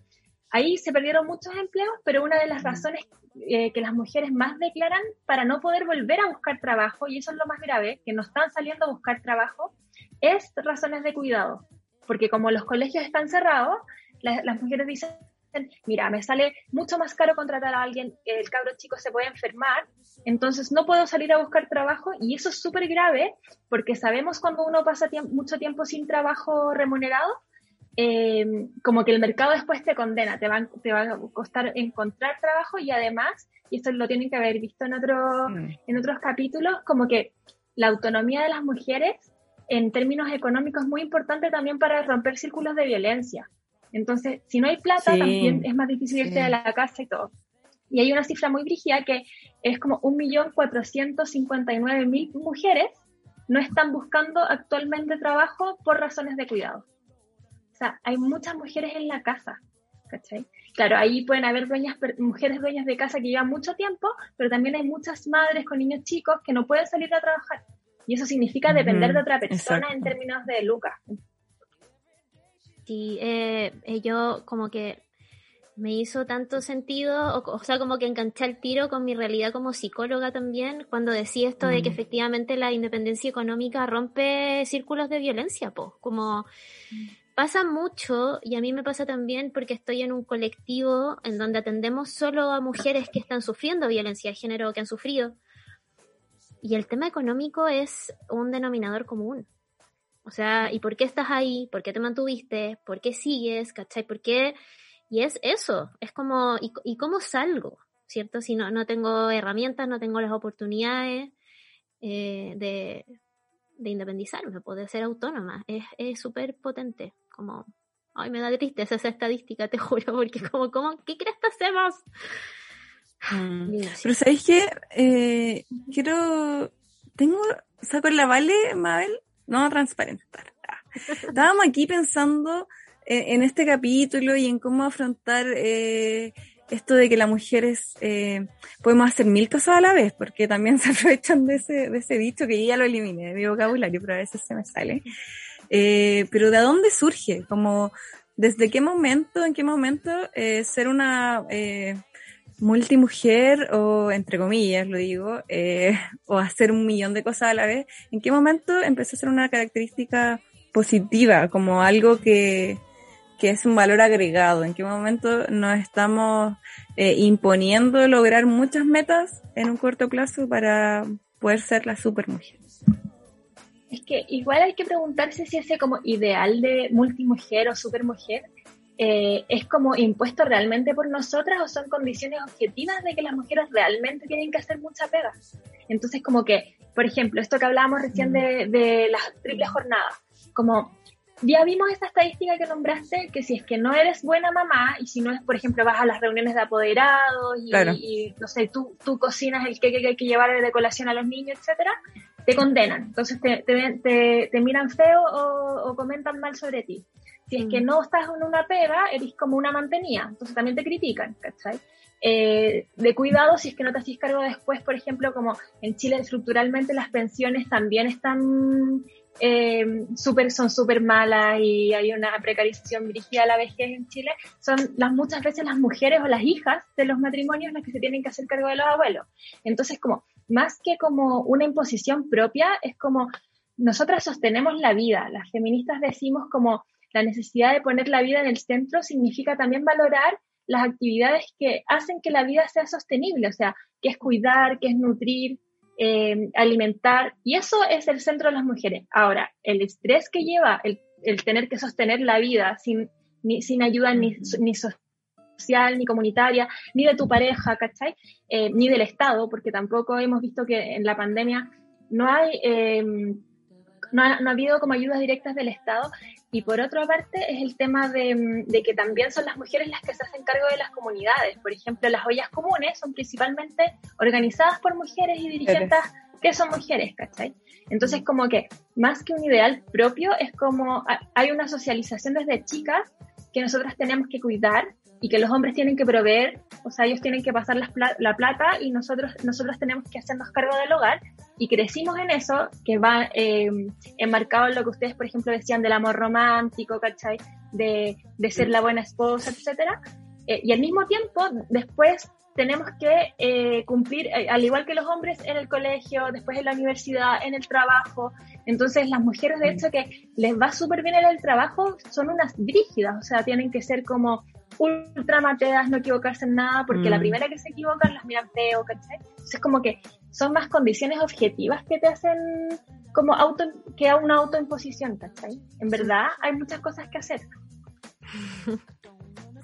ahí se perdieron muchos empleos, pero una de las razones eh, que las mujeres más declaran para no poder volver a buscar trabajo, y eso es lo más grave, que no están saliendo a buscar trabajo, es razones de cuidado. Porque como los colegios están cerrados, las mujeres dicen, mira, me sale mucho más caro contratar a alguien, el cabro chico se puede enfermar, entonces no puedo salir a buscar trabajo y eso es súper grave porque sabemos cuando uno pasa mucho tiempo sin trabajo remunerado, eh, como que el mercado después te condena, te va, te va a costar encontrar trabajo y además, y esto lo tienen que haber visto en, otro, mm. en otros capítulos, como que la autonomía de las mujeres en términos económicos es muy importante también para romper círculos de violencia. Entonces, si no hay plata, también es más difícil irse de la casa y todo. Y hay una cifra muy brígida que es como 1.459.000 mujeres no están buscando actualmente trabajo por razones de cuidado. O sea, hay muchas mujeres en la casa, ¿cachai? Claro, ahí pueden haber dueñas, mujeres dueñas de casa que llevan mucho tiempo, pero también hay muchas madres con niños chicos que no pueden salir a trabajar. Y eso significa depender de otra persona en términos de lucas. Sí, eh, yo como que me hizo tanto sentido, o, sea, como que enganché el tiro con mi realidad como psicóloga también, cuando decía esto de que mm. efectivamente la independencia económica rompe círculos de violencia, pues, como pasa mucho, y a mí me pasa también porque estoy en un colectivo en donde atendemos solo a mujeres que están sufriendo violencia de género, que han sufrido, y el tema económico es un denominador común. O sea, ¿y por qué estás ahí? ¿Por qué te mantuviste? ¿Por qué sigues? ¿Cachai? ¿Por qué? Y es eso, es como, ¿y, cómo salgo? ¿Cierto? Si no, no tengo herramientas, no tengo las oportunidades eh, de, de independizarme, poder ser autónoma. Es súper potente. Como, ay, me da tristeza esa estadística, te <laughs> juro, porque como, ¿cómo, ¿qué crees que hacemos? Mm. Pero ¿sabéis qué? Eh, quiero, tengo, saco la Vale, Mabel, no transparentar. Estábamos aquí pensando en, este capítulo y en cómo afrontar eh, esto de que las mujeres eh, podemos hacer mil cosas a la vez, porque también <laughs> se aprovechan de ese, de ese dicho que ya lo eliminé de mi vocabulario, pero a veces se me sale. Eh, pero ¿de dónde surge? Como, ¿desde qué momento, en qué momento eh, ser una eh, multimujer o, entre comillas, lo digo, eh, o hacer un millón de cosas a la vez, ¿en qué momento empezó a ser una característica positiva, como algo que, que es un valor agregado? ¿En qué momento nos estamos eh, imponiendo lograr muchas metas en un corto plazo para poder ser la supermujer? Es que igual hay que preguntarse si ese como ideal de multimujer o supermujer eh, es como impuesto realmente por nosotras o son condiciones objetivas de que las mujeres realmente tienen que hacer mucha pega. Entonces como que, por ejemplo, esto que hablábamos recién de, de las triples jornadas, como ya vimos esta estadística que nombraste, que si es que no eres buena mamá y si no es, por ejemplo, vas a las reuniones de apoderados y, no sé, tú, tú cocinas el que, que, hay que llevar de colación a los niños, etcétera, te condenan. Entonces te, te, te, miran feo o, comentan mal sobre ti. Si es que no estás en una pega, eres como una mantenida. Entonces también te critican, ¿cachai? Eh, de cuidado si es que no te haces cargo después, por ejemplo, como en Chile estructuralmente las pensiones también están eh, super, son súper malas y hay una precarización dirigida a la vejez en Chile, son las muchas veces las mujeres o las hijas de los matrimonios las que se tienen que hacer cargo de los abuelos. Entonces, como más que como una imposición propia, es como nosotras sostenemos la vida. Las feministas decimos como la necesidad de poner la vida en el centro significa también valorar las actividades que hacen que la vida sea sostenible, o sea, que es cuidar, que es nutrir, eh, alimentar, y eso es el centro de las mujeres. Ahora, el estrés que lleva el, tener que sostener la vida sin, ni, sin ayuda ni, ni social, ni comunitaria, ni de tu pareja, ¿cachai? Eh, ni del Estado, porque tampoco hemos visto que en la pandemia no hay, eh, no, ha, no, ha, habido como ayudas directas del Estado. Y por otra parte es el tema de, de, que también son las mujeres las que se hacen cargo de las comunidades. Por ejemplo, las ollas comunes son principalmente organizadas por mujeres y dirigentes que son mujeres, ¿cachai? Entonces como que más que un ideal propio es como hay una socialización desde chicas que nosotras tenemos que cuidar y que los hombres tienen que proveer, o sea, ellos tienen que pasar la, plata y nosotros, nosotros tenemos que hacernos cargo del hogar y crecimos en eso, que va eh, enmarcado en lo que ustedes, por ejemplo, decían del amor romántico, ¿cachai? De, de ser la buena esposa, etcétera. Eh, y al mismo tiempo, después tenemos que eh, cumplir, eh, al igual que los hombres, en el colegio, después en la universidad, en el trabajo. Entonces, las mujeres, de hecho, que les va súper bien en el trabajo, son unas brígidas, o sea, tienen que ser como ultra mateas, no equivocarse en nada, porque la mm. primera que se equivocan las miran feo, ¿cachai? Entonces como que son más condiciones objetivas que te hacen como auto, que a una autoimposición, ¿cachai? En verdad hay muchas cosas que hacer. <laughs>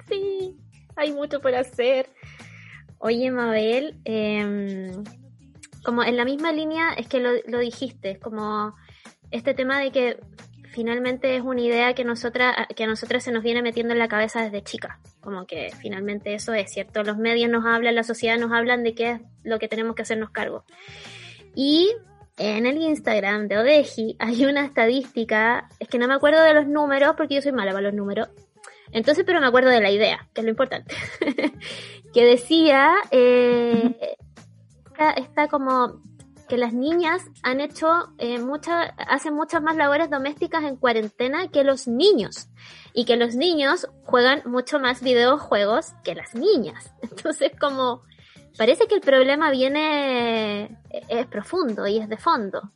Sí, hay mucho por hacer. Oye, Mabel, em, como en la misma línea es que lo, lo dijiste, es como este tema de que finalmente es una idea que, que a nosotras se nos viene metiendo en la cabeza desde chica. Como que finalmente eso es cierto. Los medios nos hablan, la sociedad nos hablan de qué es lo que tenemos que hacernos cargo. Y en el Instagram de Odeji hay una estadística, es que no me acuerdo de los números porque yo soy mala para los números. Entonces, pero me acuerdo de la idea, que es lo importante. <laughs> que decía, eh, está como que las niñas han hecho eh, muchas, hacen muchas más labores domésticas en cuarentena que los niños. Y que los niños juegan mucho más videojuegos que las niñas. <laughs> Entonces, como, parece que el problema viene, eh, es profundo y es de fondo.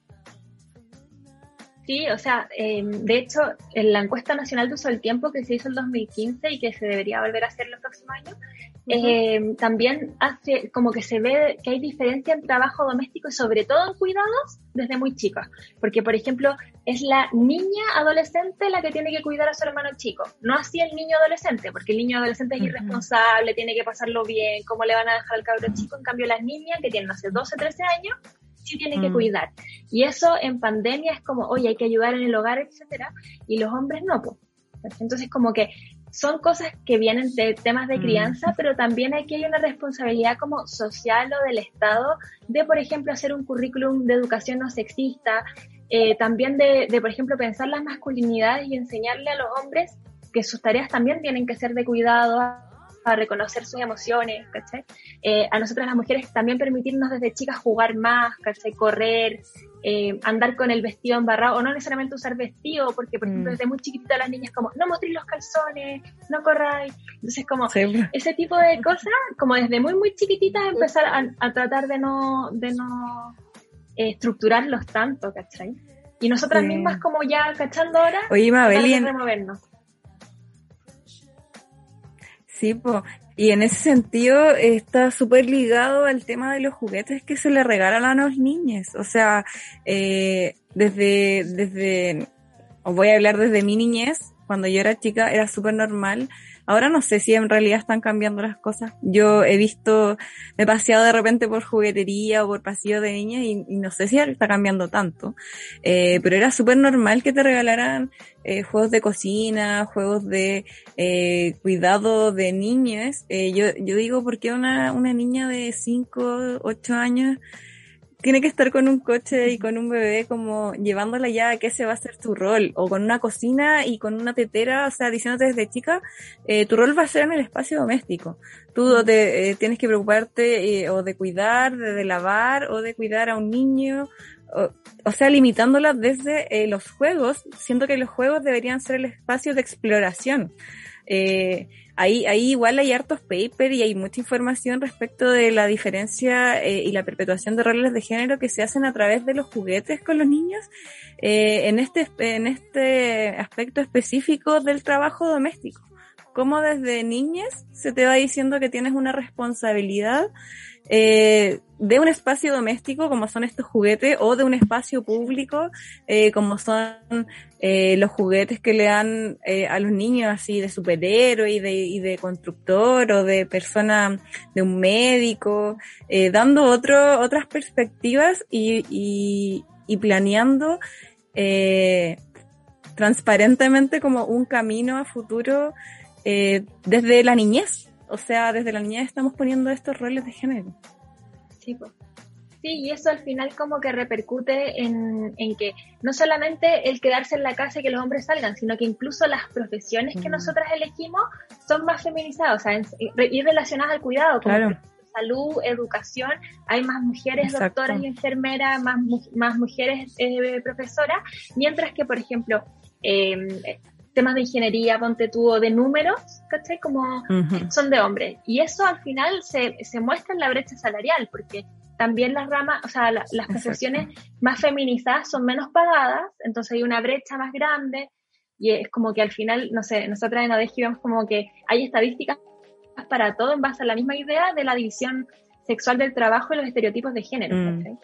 Sí, o sea, em, de hecho, en la encuesta nacional de uso del tiempo que se hizo en 2015 y que se debería volver a hacer los próximos años, em, también hace como que se ve que hay diferencia en trabajo doméstico y sobre todo en cuidados desde muy chicas. Porque, por ejemplo, es la niña adolescente la que tiene que cuidar a su hermano chico, no así el niño adolescente, porque el niño adolescente es irresponsable, tiene que pasarlo bien, cómo le van a dejar al cabro chico, en cambio las niñas que tienen hace 12, 13 años, sí tiene que mm. cuidar. Y eso en pandemia es como, oye, hay que ayudar en el hogar, etcétera, y los hombres no, pues. Entonces, como que son cosas que vienen de temas de mm. crianza, pero también aquí hay una responsabilidad como social o del Estado de, por ejemplo, hacer un currículum de educación no sexista, eh, también de, de, por ejemplo, pensar las masculinidades y enseñarle a los hombres que sus tareas también tienen que ser de cuidado, a reconocer sus emociones, ¿cachai? Eh, a nosotras las mujeres también permitirnos desde chicas jugar más, ¿cachai? Correr, eh, andar con el vestido embarrado, o no necesariamente usar vestido, porque por ejemplo mm. desde muy chiquitita las niñas como, no mostréis los calzones, no corráis. Entonces como ese tipo de cosas, como desde muy muy chiquititas empezar a, tratar de no, de no eh, estructurarlos tanto, ¿cachai? Y nosotras mismas como ya cachando ahora, Oye, Mabel, removernos. Sí, y en ese sentido está súper ligado al tema de los juguetes que se le regalan a los niños. O sea, eh, desde, desde, os voy a hablar desde mi niñez, cuando yo era chica era súper normal Ahora no sé si en realidad están cambiando las cosas. Yo he visto, me he paseado de repente por juguetería o por pasillo de niñas y, no sé si está cambiando tanto. Eh, pero era súper normal que te regalaran eh, juegos de cocina, juegos de eh, cuidado de niñas. Eh, yo, yo digo, ¿por qué una, una niña de 5, 8 años tiene que estar con un coche y con un bebé como llevándola ya a qué se va a hacer tu rol, o con una cocina y con una tetera, o sea, diciéndote desde chica, eh, tu rol va a ser en el espacio doméstico. Tú te, eh, tienes que preocuparte eh, o de cuidar, de, lavar, o de cuidar a un niño, o, o sea, limitándola desde los juegos, siento que los juegos deberían ser el espacio de exploración. Eh, ahí, ahí igual hay hartos papers y hay mucha información respecto de la diferencia eh, y la perpetuación de roles de género que se hacen a través de los juguetes con los niños eh, en, este, en este aspecto específico del trabajo doméstico. Cómo desde niñas se te va diciendo que tienes una responsabilidad eh, de un espacio doméstico como son estos juguetes o de un espacio público eh, como son eh, los juguetes que le dan eh, a los niños así de superhéroe y de, y de constructor o de persona de un médico eh, dando otro, otras perspectivas y, y, y planeando eh, transparentemente como un camino a futuro desde la niñez o sea, desde la niñez estamos poniendo estos roles de género. Sí, pues. Sí, y eso al final como que repercute en, en, que no solamente el quedarse en la casa y que los hombres salgan, sino que incluso las profesiones que mm. nosotras elegimos son más feminizadas, o sea, y relacionadas al cuidado, como claro. salud, educación, hay más mujeres doctoras y enfermeras, más, más mujeres eh, profesoras, mientras que, por ejemplo, eh, temas de ingeniería, ponte tú, de números, ¿cachai? Como son de hombres. Y eso al final se, se, muestra en la brecha salarial, porque también las ramas, o sea, las profesiones más feminizadas son menos pagadas, entonces hay una brecha más grande, y es como que al final, no sé, nosotras en ADEGI vemos como que hay estadísticas para todo en base a la misma idea de la división sexual del trabajo y los estereotipos de género. Mm.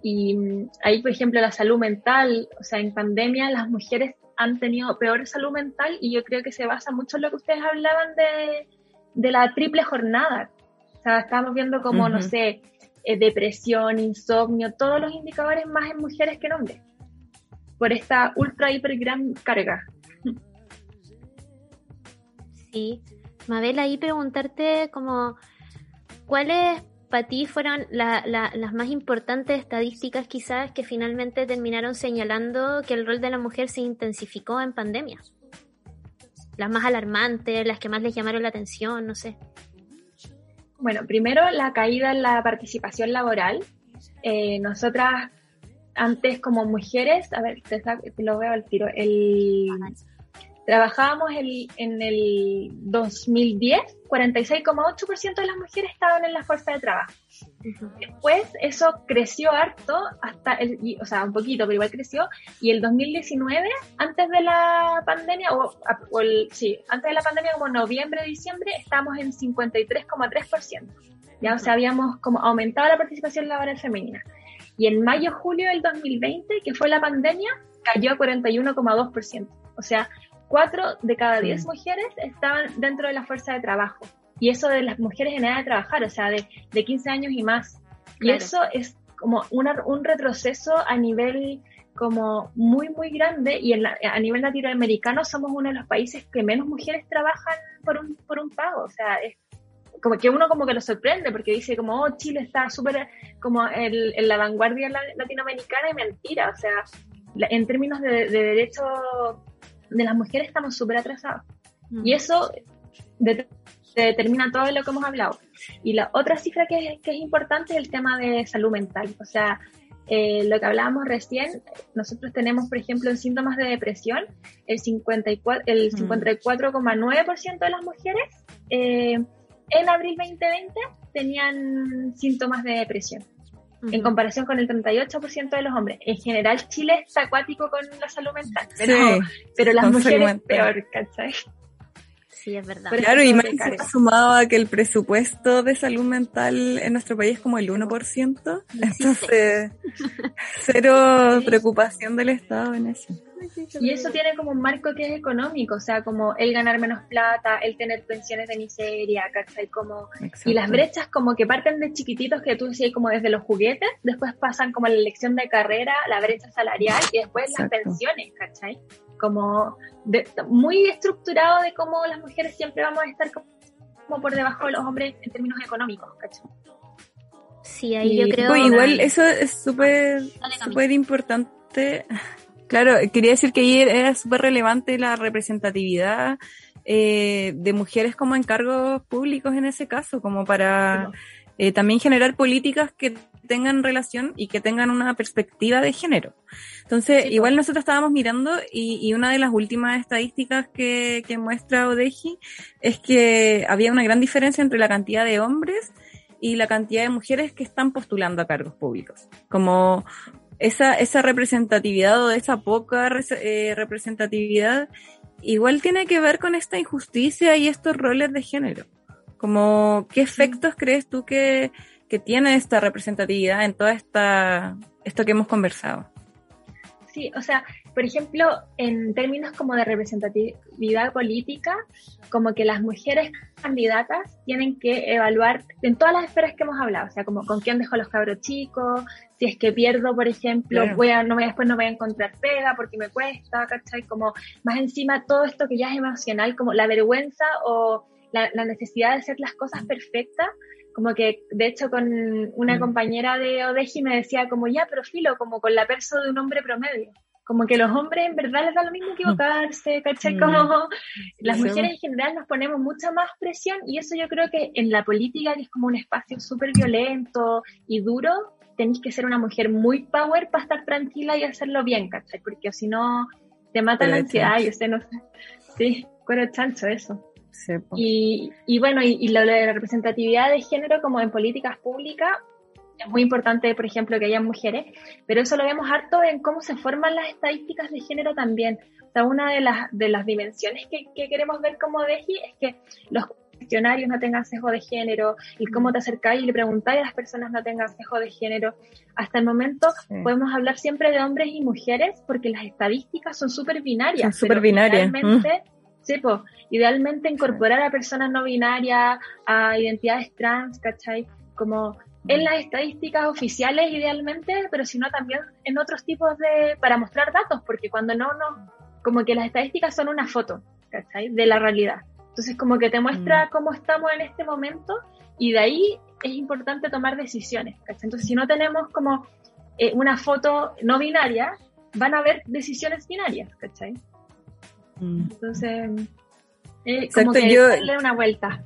Y mm, ahí, por ejemplo, la salud mental, o sea, en pandemia las mujeres han tenido peor salud mental y yo creo que se basa mucho en lo que ustedes hablaban de, de la triple jornada. O sea, estábamos viendo como, no sé, eh, depresión, insomnio, todos los indicadores más en mujeres que en hombres, por esta ultra, hiper gran carga. Sí. Mabel, ahí preguntarte como, ¿cuál es para ti fueron las más importantes estadísticas quizás que finalmente terminaron señalando que el rol de la mujer se intensificó en pandemia? Las más alarmantes, las que más les llamaron la atención, no sé. Bueno, primero la caída en la participación laboral. Eh, nosotras antes como mujeres, a ver, te, lo veo al tiro, el Trabajábamos el, en el 2010, 46,8% de las mujeres estaban en la fuerza de trabajo. Después eso creció harto, hasta el, o sea, un poquito, pero igual creció, y el 2019, antes de la pandemia, o, o el, sí, antes de la pandemia, como noviembre, diciembre, estábamos en 53,3%. Ya, o sea, habíamos como aumentado la participación laboral femenina. Y en mayo, julio del 2020, que fue la pandemia, cayó a 41,2%. O sea, cuatro de cada diez mujeres estaban dentro de la fuerza de trabajo. Y eso de las mujeres en edad de trabajar, o sea, de, de 15 años y más. Y eso es como una, un retroceso a nivel como muy, muy grande y en a nivel latinoamericano somos uno de los países que menos mujeres trabajan por un, por un pago. O sea, es como que uno como que lo sorprende porque dice como, oh, Chile está súper como en, en, la vanguardia latinoamericana y mentira. O sea, en términos de, de derechos de las mujeres estamos súper atrasados. Y eso determina todo lo que hemos hablado. Y la otra cifra que, que es importante es el tema de salud mental. O sea, eh, lo que hablábamos recién, nosotros tenemos, por ejemplo, en síntomas de depresión, el 54,9% el 54 de las mujeres eh, en abril 2020 tenían síntomas de depresión, en comparación con el 38% de los hombres. En general, Chile está acuático con la salud mental, pero, pero las mujeres peor, ¿cachai? Sí, es verdad. Claro, y más sumado a que el presupuesto de salud mental en nuestro país es como el 1%, entonces <laughs> cero preocupación del Estado en eso. Y eso tiene como un marco que es económico, o sea, como el ganar menos plata, el tener pensiones de miseria, ¿cachai? Como, y las brechas como que parten de chiquititos que tú decías como desde los juguetes, después pasan como la elección de carrera, la brecha salarial y después las pensiones, ¿cachai? Como muy estructurado de cómo las mujeres siempre vamos a estar como por debajo de los hombres en términos económicos, ¿cachai? Sí, ahí yo creo... igual eso es súper súper importante. Claro, quería decir que ayer era súper relevante la representatividad eh, de mujeres como en cargos públicos en ese caso, como para eh, también generar políticas que tengan relación y que tengan una perspectiva de género. Entonces, igual nosotros estábamos mirando y, y, una de las últimas estadísticas que, que muestra Odeji es que había una gran diferencia entre la cantidad de hombres y la cantidad de mujeres que están postulando a cargos públicos. Como esa, esa representatividad o esa poca eh, representatividad igual tiene que ver con esta injusticia y estos roles de género. Como, ¿qué efectos crees tú que, que tiene esta representatividad en toda esta, esto que hemos conversado? Sí, o sea, por ejemplo, en términos como de representatividad política, como que las mujeres candidatas tienen que evaluar en todas las esferas que hemos hablado, o sea, como con quién dejo los cabros chicos, si es que pierdo, por ejemplo, voy a, no después no voy a encontrar pega porque me cuesta, ¿cachai? Como más encima todo esto que ya es emocional, como la vergüenza o la, la necesidad de hacer las cosas perfectas, como que de hecho con una mm. compañera de Odeji me decía como ya, pero filo, como con la perso de un hombre promedio. Como que los hombres en verdad les da lo mismo equivocarse, ¿cachai? Mm. Como las mujeres en general nos ponemos mucha más presión y eso yo creo que en la política, que es como un espacio súper violento y duro, tenéis que ser una mujer muy power para estar tranquila y hacerlo bien, ¿cachai? Porque si no, te mata la ansiedad y usted no. Sí, cuero chancho eso y, y, bueno, y, la, representatividad de género como en políticas públicas es muy importante, por ejemplo, que haya mujeres, pero eso lo vemos harto en cómo se forman las estadísticas de género también. O sea, una de las, de las dimensiones que, que queremos ver como DEGI es que los cuestionarios no tengan sesgo de género, y cómo te acercáis y le preguntáis a las personas no tengan sesgo de género. Hasta el momento podemos hablar siempre de hombres y mujeres porque las estadísticas son súper binarias. Son súper binarias. Sí, pues, idealmente incorporar a personas no binarias, a identidades trans, ¿cachai? Como en las estadísticas oficiales idealmente, pero sino también en otros tipos de, para mostrar datos, porque cuando no, no, como que las estadísticas son una foto, ¿cachai? De la realidad. Entonces como que te muestra mm. cómo estamos en este momento y de ahí es importante tomar decisiones, ¿cachai? Entonces si no tenemos como eh, una foto no binaria, van a haber decisiones binarias, ¿cachai? Mm. Entonces, eh, como que darle una vuelta.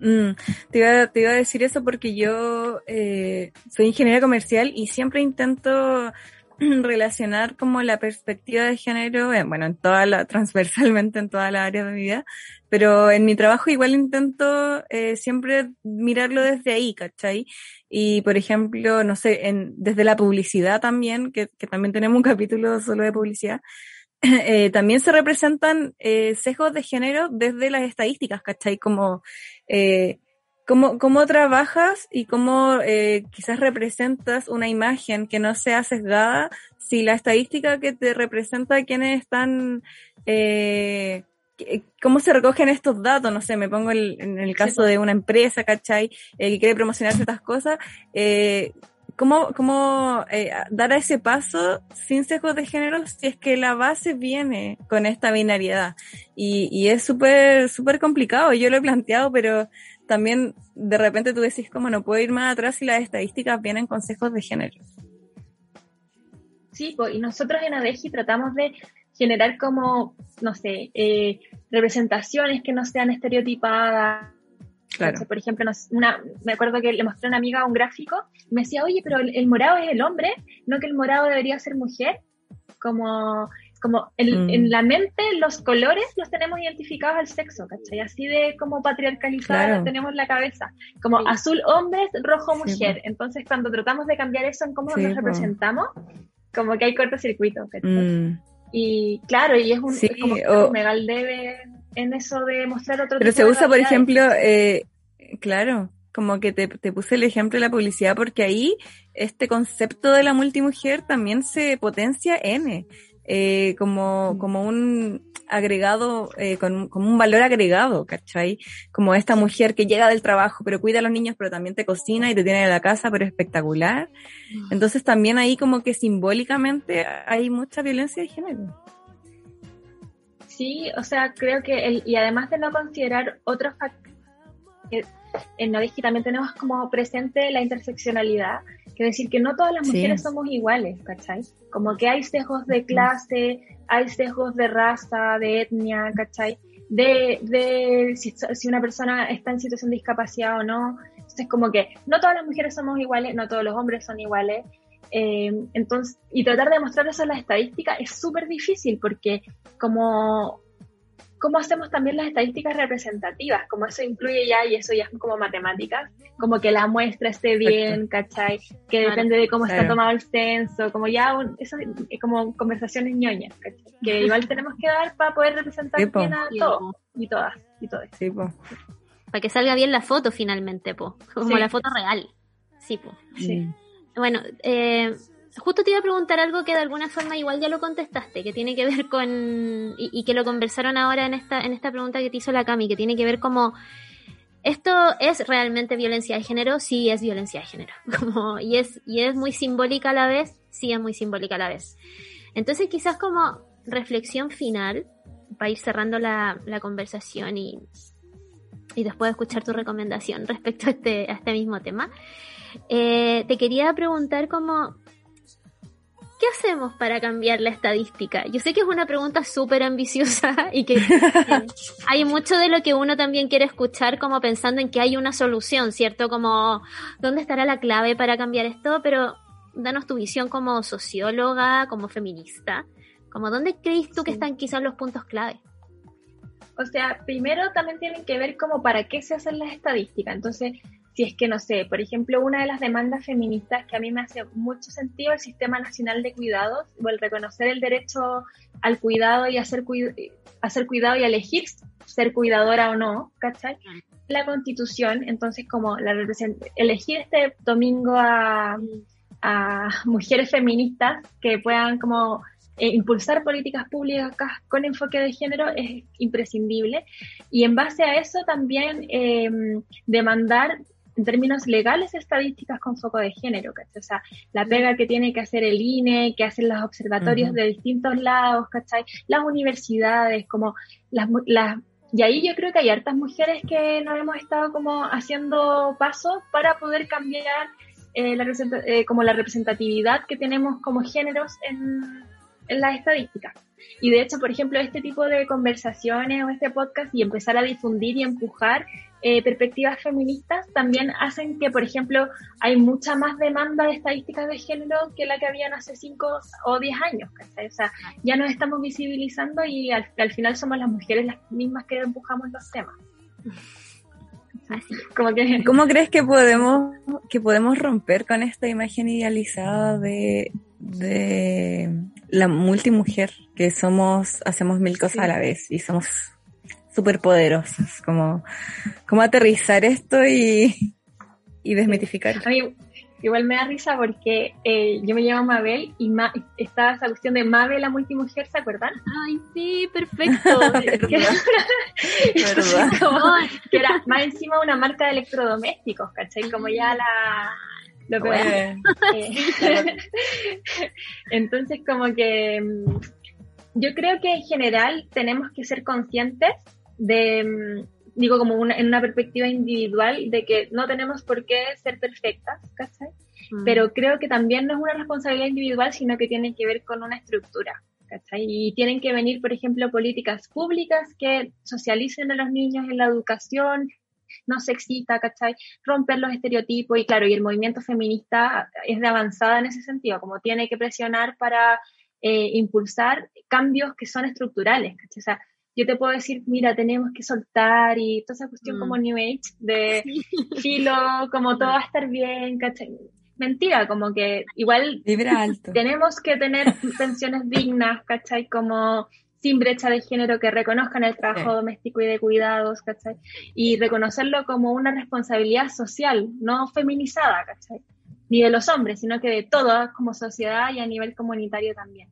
Mm, te, iba, te, iba, a decir eso porque yo eh, soy ingeniera comercial y siempre intento <clears throat> relacionar como la perspectiva de género, eh, bueno, en toda la, <laughs> transversalmente en toda la área de mi vida, pero en mi trabajo igual intento eh, siempre mirarlo desde ahí, ¿cachai? Y por ejemplo, no sé, en, desde la publicidad también, que, que también tenemos un capítulo solo de publicidad, eh, también se representan eh, sesgos de género desde las estadísticas, ¿cachai? Como, eh, cómo, cómo trabajas y cómo eh, quizás representas una imagen que no sea sesgada si la estadística que te representa quienes están, eh, cómo se recogen estos datos, no sé, me pongo en el caso de una empresa, ¿cachai? Que quiere promocionar ciertas cosas, eh, ¿Cómo, cómo eh, dar ese paso sin sesgos de género si es que la base viene con esta binariedad? Y, y es súper, súper complicado. Yo lo he planteado, pero también de repente tú decís como no puedo ir más atrás si las estadísticas vienen con sesgos de género. Sí, pues, y nosotros en ADEGI tratamos de generar como, no sé, eh, representaciones que no sean estereotipadas. Claro. por ejemplo, una, me acuerdo que le mostré a una amiga un gráfico y me decía, oye, pero el, morado es el hombre, no que el morado debería ser mujer. Como, como en, mm. en, la mente los colores los tenemos identificados al sexo, ¿cachai? Así de como patriarcalizado tenemos la cabeza. Como azul hombre, rojo mujer. Entonces cuando tratamos de cambiar eso en cómo nos representamos, como que hay cortocircuito, ¿cachai? Mm. Y claro, y es un es como o... megal debe en eso de mostrar otro Pero se usa, por ejemplo, eh, claro, como que te, te, puse el ejemplo de la publicidad porque ahí este concepto de la multimujer también se potencia N, eh, como, mm. como un agregado, eh, con, como un valor agregado, ¿cachai? Como esta mujer que llega del trabajo, pero cuida a los niños, pero también te cocina y te tiene en la casa, pero espectacular. Mm. Entonces también ahí como que simbólicamente hay mucha violencia de género. Sí, o sea, creo que, el, y además de no considerar otros factores, en Novisky también tenemos como presente la interseccionalidad, que decir que no todas las mujeres somos iguales, ¿cachai? Como que hay sesgos de clase, hay sesgos de raza, de etnia, ¿cachai? De, de si, una persona está en situación de discapacidad o no. Entonces, como que no todas las mujeres somos iguales, no todos los hombres son iguales. Eh, entonces, y tratar de mostrar eso en la estadística es súper difícil porque como cómo hacemos también las estadísticas representativas, como eso incluye ya, y eso ya es como matemáticas, como que la muestra esté bien, ¿cachai? Que depende de cómo está tomado el censo, como ya, eso es como conversaciones ñoñas, ¿cachai? Que igual tenemos que dar para poder representar bien a todos y todas y todos. Sí, para que salga bien la foto finalmente, po. como la foto real. Sí, po. Sí. Mm. Bueno, eh, justo te iba a preguntar algo que de alguna forma igual ya lo contestaste, que tiene que ver con, y, que lo conversaron ahora en esta, en esta pregunta que te hizo la Cami, que tiene que ver como, ¿esto es realmente violencia de género? Sí, es violencia de género. <laughs> Como, y, es, y es muy simbólica a la vez, sí es muy simbólica a la vez. Entonces quizás como reflexión final, para ir cerrando la, la conversación y, y después de escuchar tu recomendación respecto a este, a este mismo tema, eh, te quería preguntar como ¿qué hacemos para cambiar la estadística? Yo sé que es una pregunta súper ambiciosa <laughs> y que <laughs> hay mucho de lo que uno también quiere escuchar como pensando en que hay una solución, ¿cierto? Como, ¿dónde estará la clave para cambiar esto? Pero danos tu visión como socióloga, como feminista, como dónde crees tú que están quizás los puntos clave. O sea, primero también tienen que ver como para qué se hacen las estadísticas. Entonces, si es que, no sé, por ejemplo, una de las demandas feministas que a mí me hace mucho sentido el Sistema Nacional de Cuidados o el reconocer el derecho al cuidado y a ser, cuidado y elegir ser cuidadora o no, ¿cachai? La constitución, entonces como la elegir este domingo a, mujeres feministas que puedan como eh, impulsar políticas públicas con enfoque de género es imprescindible y en base a eso también eh, demandar en términos legales estadísticas con foco de género, ¿cachai? O sea, la pega que tiene que hacer el INE, que hacen los observatorios de distintos lados, ¿cachai? Las universidades, como las, las y ahí yo creo que hay hartas mujeres que nos hemos estado como haciendo pasos para poder cambiar eh, la, eh, como la representatividad que tenemos como géneros en, en las estadísticas. Y de hecho, por ejemplo, este tipo de conversaciones o este podcast y empezar a difundir y empujar eh, perspectivas feministas también hacen que, por ejemplo, hay mucha más demanda de estadísticas de género que la que habían hace 5 o 10 años. O sea, ya nos estamos visibilizando y al, final somos las mujeres las mismas que empujamos los temas. Como que... ¿Cómo crees que podemos, que podemos romper con esta imagen idealizada de, de la multimujer, que somos, hacemos mil cosas a la vez y somos súper poderosas, como, como aterrizar esto y, y desmitificar. A mí igual me da risa porque eh, yo me llamo Mabel y Ma estaba esa cuestión de Mabel la multimujer, ¿se acuerdan? Ay, sí, perfecto. <laughs> <laughs> que, era más encima una marca de electrodomésticos, ¿cachai? Como ya la... Lo Entonces, como que mm, yo creo que en general tenemos que ser conscientes de, mm, digo, como una, en una perspectiva individual, de que no tenemos por qué ser perfectas, ¿cachai? Mm. Pero creo que también no es una responsabilidad individual, sino que tiene que ver con una estructura. ¿cachai? Y tienen que venir, por ejemplo, políticas públicas que socialicen a los niños en la educación, no sexista, ¿cachai? Romper los estereotipos y claro, y el movimiento feminista es de avanzada en ese sentido, como tiene que presionar para eh, impulsar cambios que son estructurales, ¿cachai? O sea, yo te puedo decir, mira, tenemos que soltar y toda esa cuestión como mm. New Age de <laughs> filo, como todo va a estar bien, ¿cachai? Mentira, como que igual tenemos que tener pensiones dignas, ¿cachai? Como sin brecha de género, que reconozcan el trabajo doméstico y de cuidados, ¿cachai? Y reconocerlo como una responsabilidad social, no feminizada, ¿cachai? Ni de los hombres, sino que de todas como sociedad y a nivel comunitario también.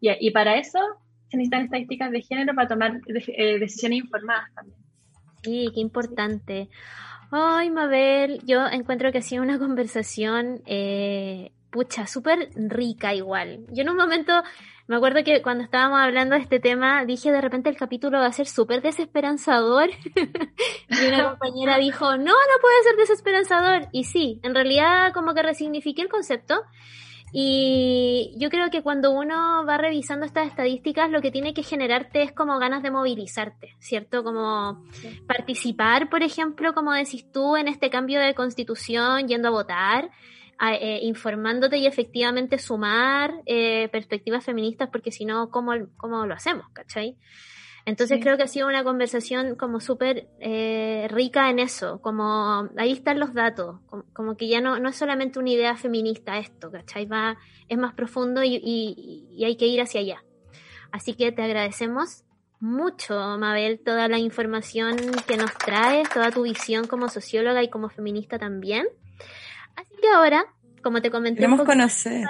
Y, y para eso se necesitan estadísticas de género para tomar eh, decisiones informadas también. Sí, qué importante. Ay, Mabel, yo encuentro que ha sido una <laughs> conversación, eh, pucha, súper rica igual. Yo en un momento, me acuerdo que cuando estábamos hablando de este tema, dije de repente el capítulo va a ser súper desesperanzador. <laughs> y una <laughs> compañera dijo, no, no puede ser desesperanzador. Y sí, en realidad como que resignifiqué el concepto. Y yo creo que cuando uno va revisando estas estadísticas, lo que tiene que generarte es como ganas de movilizarte, ¿cierto? Como participar, por ejemplo, como decís tú, en este cambio de constitución, yendo a votar, eh, informándote y efectivamente sumar eh, perspectivas feministas, porque si no, ¿cómo, ¿cómo lo hacemos? ¿Cachai? Entonces creo que ha sido una conversación como súper eh, rica en eso, como ahí están los datos, como, que ya no, no es solamente una idea feminista esto, ¿cachai? Va, es más profundo y, y, hay que ir hacia allá. Así que te agradecemos mucho, Mabel, toda la información que nos traes, toda tu visión como socióloga y como feminista también. Que ahora, como te comenté... Queremos conocer.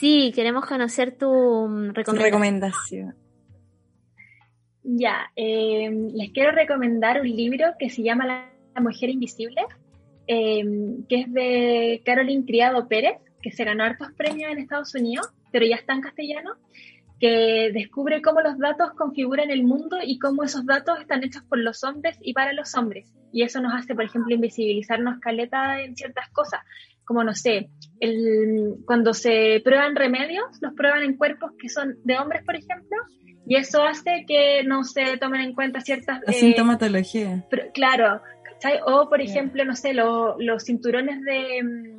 Sí, queremos conocer tu mm, recomendación. Ya, eh, les quiero recomendar un libro que se llama La Mujer Invisible, eh, que es de Caroline Criado Pérez, que se ganó hartos premios en Estados Unidos, pero ya está en castellano, que descubre cómo los datos configuran el mundo y cómo esos datos están hechos por los hombres y para los hombres. Y eso nos hace, por ejemplo, invisibilizarnos caleta en ciertas cosas, como no sé, el, cuando se prueban remedios, los prueban en cuerpos que son de hombres, por ejemplo, y eso hace que no se tomen en cuenta ciertas... La eh, sintomatología. claro, ¿cachai? O, por ejemplo, no sé, los cinturones de,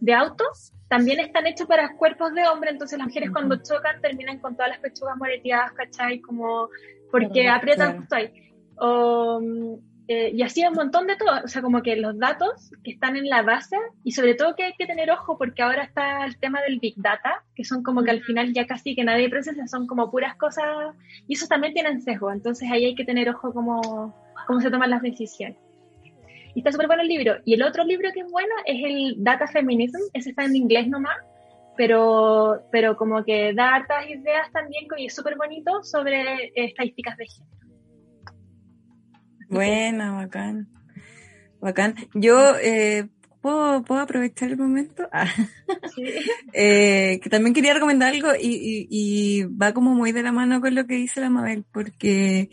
de autos también están hechos para cuerpos de hombre, entonces las mujeres cuando chocan terminan con todas las pechugas moreteadas, ¿cachai? Como porque aprietan justo ahí. O, mm, eh, y así un montón de todo, o sea, como que los datos que están en la base, y sobre todo que hay que tener ojo porque ahora está el tema del Big Data, que son como que al final ya casi que nadie procesa, son como puras cosas, y eso también tienen sesgo, entonces ahí hay que tener ojo cómo, cómo se toman las decisiones. Y está súper bueno el libro. Y el otro libro que es bueno es el Data Feminism, ese está en inglés nomás, pero, pero como que da hartas ideas también, y es súper bonito sobre estadísticas de género. Buena, bacán. Bacán. Yo eh, ¿puedo, ¿puedo, aprovechar el momento. Ah. <laughs> eh, que también quería recomendar algo y, y, va como muy de la mano con lo que dice la Mabel, porque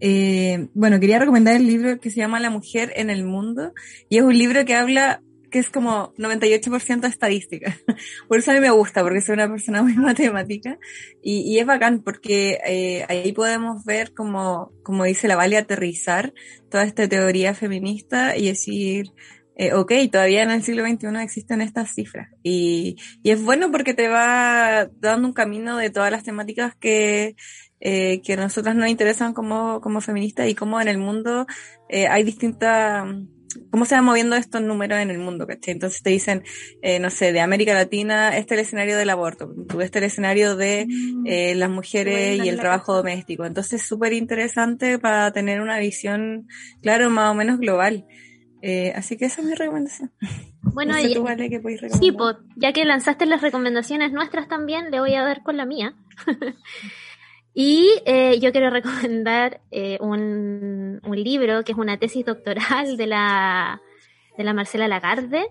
eh, bueno, quería recomendar el libro que se llama La mujer en el mundo y es un libro que habla que es como 98% estadística. <laughs> Por eso a mí me gusta, porque soy una persona muy <laughs> matemática y, y es bacán porque eh, ahí podemos ver como, como dice la Vale, aterrizar toda esta teoría feminista y decir, eh, ok, todavía en el siglo XXI existen estas cifras. Y, y es bueno porque te va dando un camino de todas las temáticas que, eh, que a nosotras nos interesan como, como feministas y como en el mundo eh, hay distintas cómo se van moviendo estos números en el mundo, ¿cachai? Entonces te dicen, eh, no sé, de América Latina, este es el escenario del aborto, tú este es el escenario de mm. eh, las mujeres y el trabajo doméstico. Entonces, súper interesante para tener una visión, claro, más o menos global. Eh, así que esa es mi recomendación. <laughs> Bueno, y, sí, pues, ya que lanzaste las recomendaciones nuestras también, le voy a dar con la mía. <laughs> Y eh, yo quiero recomendar eh, un, un, libro que es una tesis doctoral de la, de la Marcela Lagarde.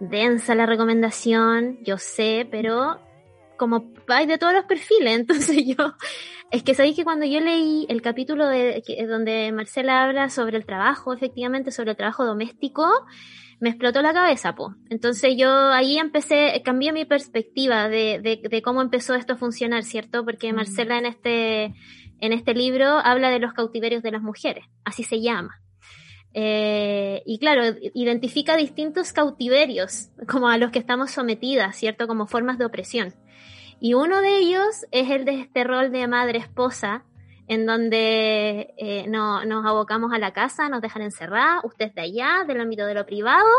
Densa la recomendación, yo sé, pero como hay de todos los perfiles, <laughs> entonces yo, es que sabéis que cuando yo leí el capítulo de, donde Marcela habla sobre el trabajo, efectivamente, sobre el trabajo doméstico, me explotó la cabeza, po. Entonces yo ahí empecé, cambié mi perspectiva de, de, de cómo empezó esto a funcionar, ¿cierto? Porque mm. Marcela en este, en este libro habla de los cautiverios de las mujeres, así se llama. Eh, y claro, identifica distintos cautiverios como a los que estamos sometidas, ¿cierto? Como formas de opresión. Y uno de ellos es el de este rol de madre esposa, en donde eh, no, nos abocamos a la casa, nos dejan encerrar, usted de allá, del ámbito de lo privado,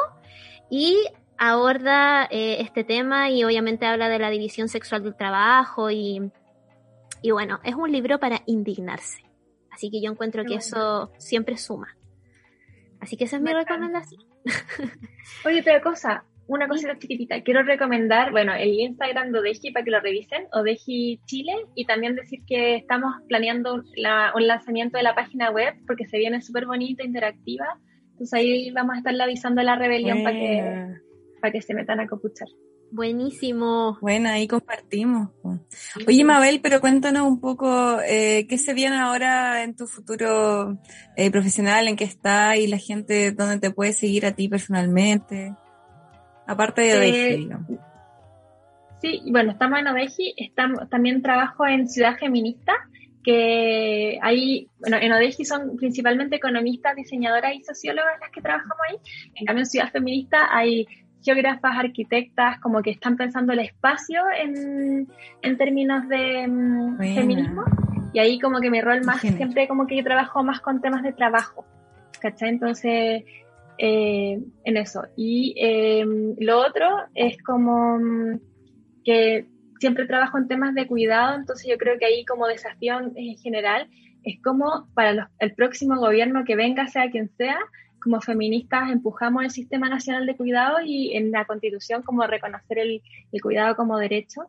y aborda eh, este tema y obviamente habla de la división sexual del trabajo y, y bueno, es un libro para indignarse. Así que yo encuentro que eso siempre suma. Así que esa es mi recomendación. <laughs> Oye, otra cosa, una cosita chiquitita. Quiero recomendar, bueno, el Instagram de Odeji para que lo revisen, Odeji Chile, y también decir que estamos planeando un lanzamiento de la página web porque se viene súper bonita, interactiva. Entonces ahí vamos a estarle avisando a la rebelión para que, para que se metan a copuchar. Buenísimo. Bueno, ahí compartimos. Oye, Mabel, pero cuéntanos un poco eh, qué se viene ahora en tu futuro eh, profesional, en qué está y la gente, dónde te puede seguir a ti personalmente. Aparte de Odeji, eh, Sí, bueno, estamos en Odeji, estamos, también trabajo en Ciudad Feminista, que ahí, bueno, en Odeji son principalmente economistas, diseñadoras y sociólogas las que trabajamos ahí. En cambio, en Ciudad Feminista hay geógrafas, arquitectas, como que están pensando el espacio en, en términos de mm, feminismo. Y ahí como que mi rol más, siempre como que yo trabajo más con temas de trabajo, ¿cachai? Entonces, eh, en eso. Y em, lo otro es como mm, que siempre trabajo en temas de cuidado, entonces yo creo que ahí como desafío en general es como para el próximo gobierno que venga, sea quien sea, como feministas empujamos el Sistema Nacional de Cuidado y en la Constitución como reconocer el, cuidado como derecho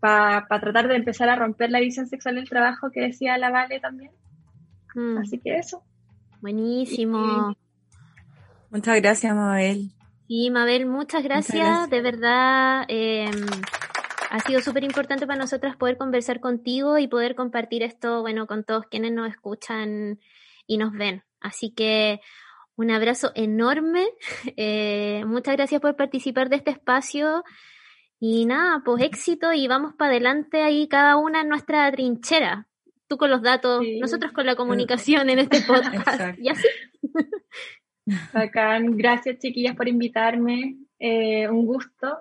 para tratar de empezar a romper la visión sexual del trabajo que decía la Vale también. Mm. Así que eso. Buenísimo. Muchas gracias, Mabel. Sí, Mabel, muchas gracias. De verdad, em, ha sido súper importante para nosotras poder conversar contigo y poder compartir esto, bueno, con todos quienes nos escuchan y nos ven. Así que un abrazo enorme. <laughs> Eh, muchas gracias por participar de este espacio. Y nada, pues éxito y vamos para adelante ahí cada una en nuestra trinchera. Tú con los datos, nosotros con la comunicación en este <laughs> podcast. y así. Bacán, gracias chiquillas por invitarme. Eh, un gusto.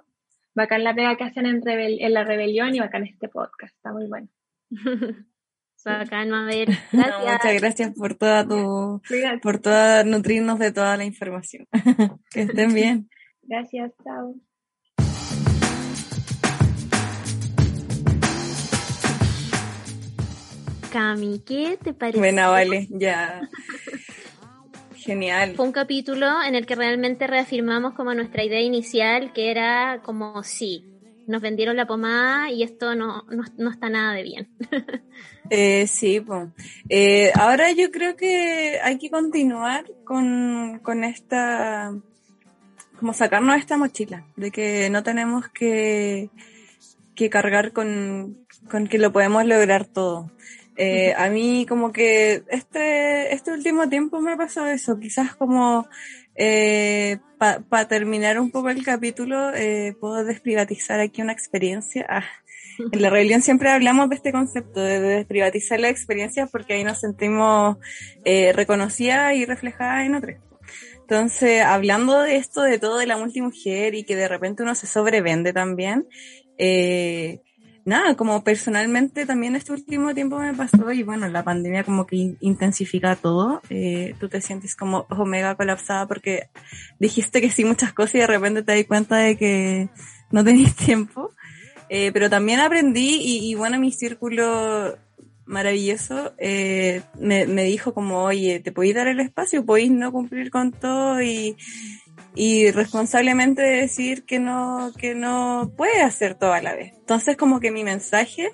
Bacán la pega que hacen en, en la rebelión y bacán este podcast. Está muy bueno. <laughs> Bacán, Mabel. Gracias. muchas gracias por toda tu, por toda, nutrirnos de toda la información. <laughs> que estén bien. Gracias, chao. Cami, ¿qué te parece? Bueno, vale, ya. <laughs> Genial. Fue un capítulo en el que realmente reafirmamos como nuestra idea inicial, que era como sí, nos vendieron la pomada y esto no, no, está nada de bien. <laughs> eh, sí, pues. ahora yo creo que hay que continuar con, con esta, como sacarnos esta mochila, de que no tenemos que, que cargar con, con que lo podemos lograr todo. Eh, a mí como que este, este último tiempo me ha pasado eso, quizás como eh, Para terminar un poco el capítulo, eh, puedo desprivatizar aquí una experiencia. Ah, en la <laughs> rebelión siempre hablamos de este concepto de desprivatizar la experiencia porque ahí nos sentimos eh, reconocidas y reflejadas en otras. Entonces, hablando de esto, de todo de la multimujer y que de repente uno se sobrevende también, eh, nada, como personalmente también este último tiempo me pasó y bueno, la pandemia como que intensifica todo. Eh, tú te sientes como omega colapsada porque dijiste que sí muchas cosas y de repente te das cuenta de que no tenés <laughs> tiempo. Eh, pero también aprendí y, y, bueno, mi círculo maravilloso eh, me, me dijo como, oye, ¿te podéis dar el espacio? ¿Podéis no cumplir con todo? Y, y responsablemente decir que no, que no puede hacer todo a la vez. Entonces como que mi mensaje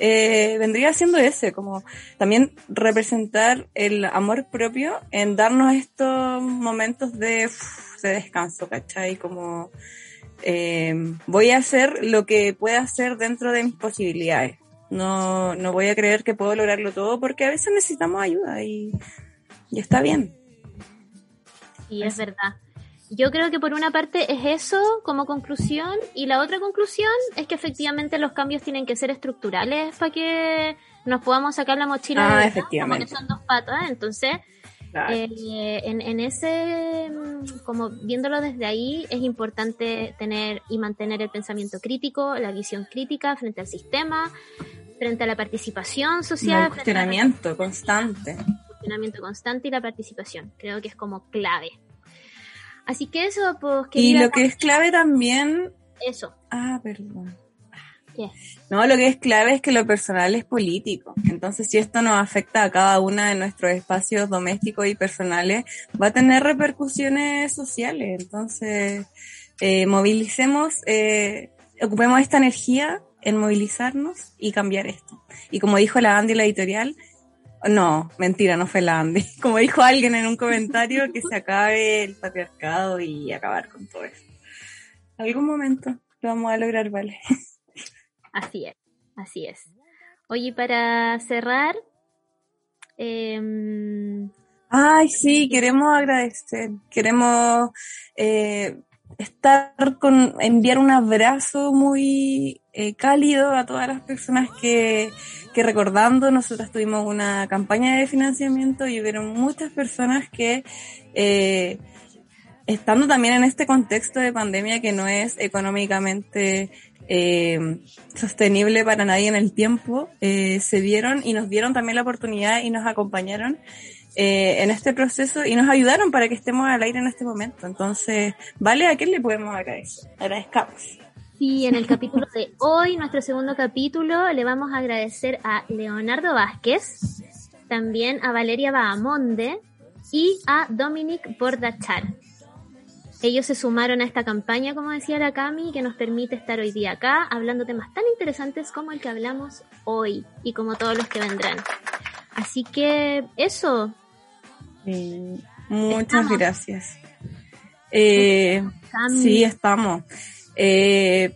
eh, vendría siendo ese, como también representar el amor propio en darnos estos momentos de, de descanso, ¿cachai? Como eh, voy a hacer lo que pueda hacer dentro de mis posibilidades. No, no voy a creer que puedo lograrlo todo porque a veces necesitamos ayuda y, y está bien. Y es verdad. Yo creo que por una parte es eso como conclusión y la otra conclusión es que efectivamente los cambios tienen que ser estructurales para que nos podamos sacar la mochila ah, de efectivamente. son dos patas, entonces eh, en, en, ese, mm, como viéndolo desde ahí, es importante tener y mantener el pensamiento crítico, la visión crítica frente al sistema, frente a la participación social. El cuestionamiento constante. El cuestionamiento constante y la participación. Creo que es como clave. Así que eso, pues... Y lo que es clave también... Eso. Ah, perdón. No, lo que es clave es que lo personal es político. Entonces, si esto nos afecta a cada una de nuestros espacios domésticos y personales, va a tener repercusiones sociales. Entonces, eh, movilicemos, eh, ocupemos esta energía en movilizarnos y cambiar esto. Y como dijo la Andy la editorial, no, mentira, no fue la Andy. <laughs> Como dijo alguien en un comentario, que se acabe el patriarcado y acabar con todo eso. Algún momento lo vamos a lograr, vale. <laughs> Así es, así es. Oye, para cerrar. Em, Ay, sí, queremos agradecer, queremos eh, estar con, enviar un abrazo muy eh, cálido a todas las personas que, que recordando, nosotros tuvimos una campaña de financiamiento y hubieron muchas personas que eh, estando también en este contexto de pandemia que no es económicamente eh, sostenible para nadie en el tiempo, eh, se dieron y nos dieron también la oportunidad y nos acompañaron eh, en este proceso y nos ayudaron para que estemos al aire en este momento. Entonces, ¿vale? ¿A quién le podemos agradecer? Agradezcamos. Sí, en el capítulo de hoy, nuestro segundo capítulo, le vamos a agradecer a Leonardo Vázquez, también a Valeria Bahamonde y a Dominic Bordachar. Ellos se sumaron a esta campaña, como decía la Cami, que nos permite estar hoy día acá hablando temas tan interesantes como el que hablamos hoy y como todos los que vendrán. Así que eso. Muchas gracias. Eh, sí, estamos. Eh,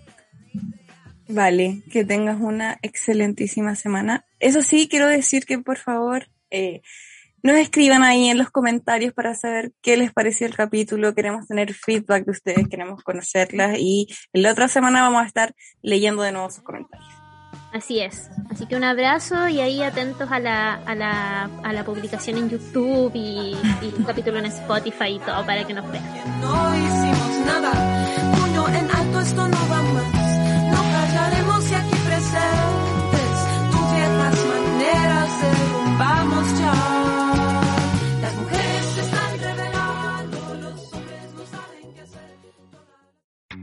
vale, que tengas una excelentísima semana. Eso sí, quiero decir que por favor eh, nos escriban ahí en los comentarios para saber qué les pareció el capítulo. Queremos tener feedback de ustedes, queremos conocerlas y en la otra semana vamos a estar leyendo de nuevo sus comentarios. Así es. Así que un abrazo y ahí atentos a la, a la, a la publicación en YouTube y, y un capítulo en Spotify y todo para que nos vean.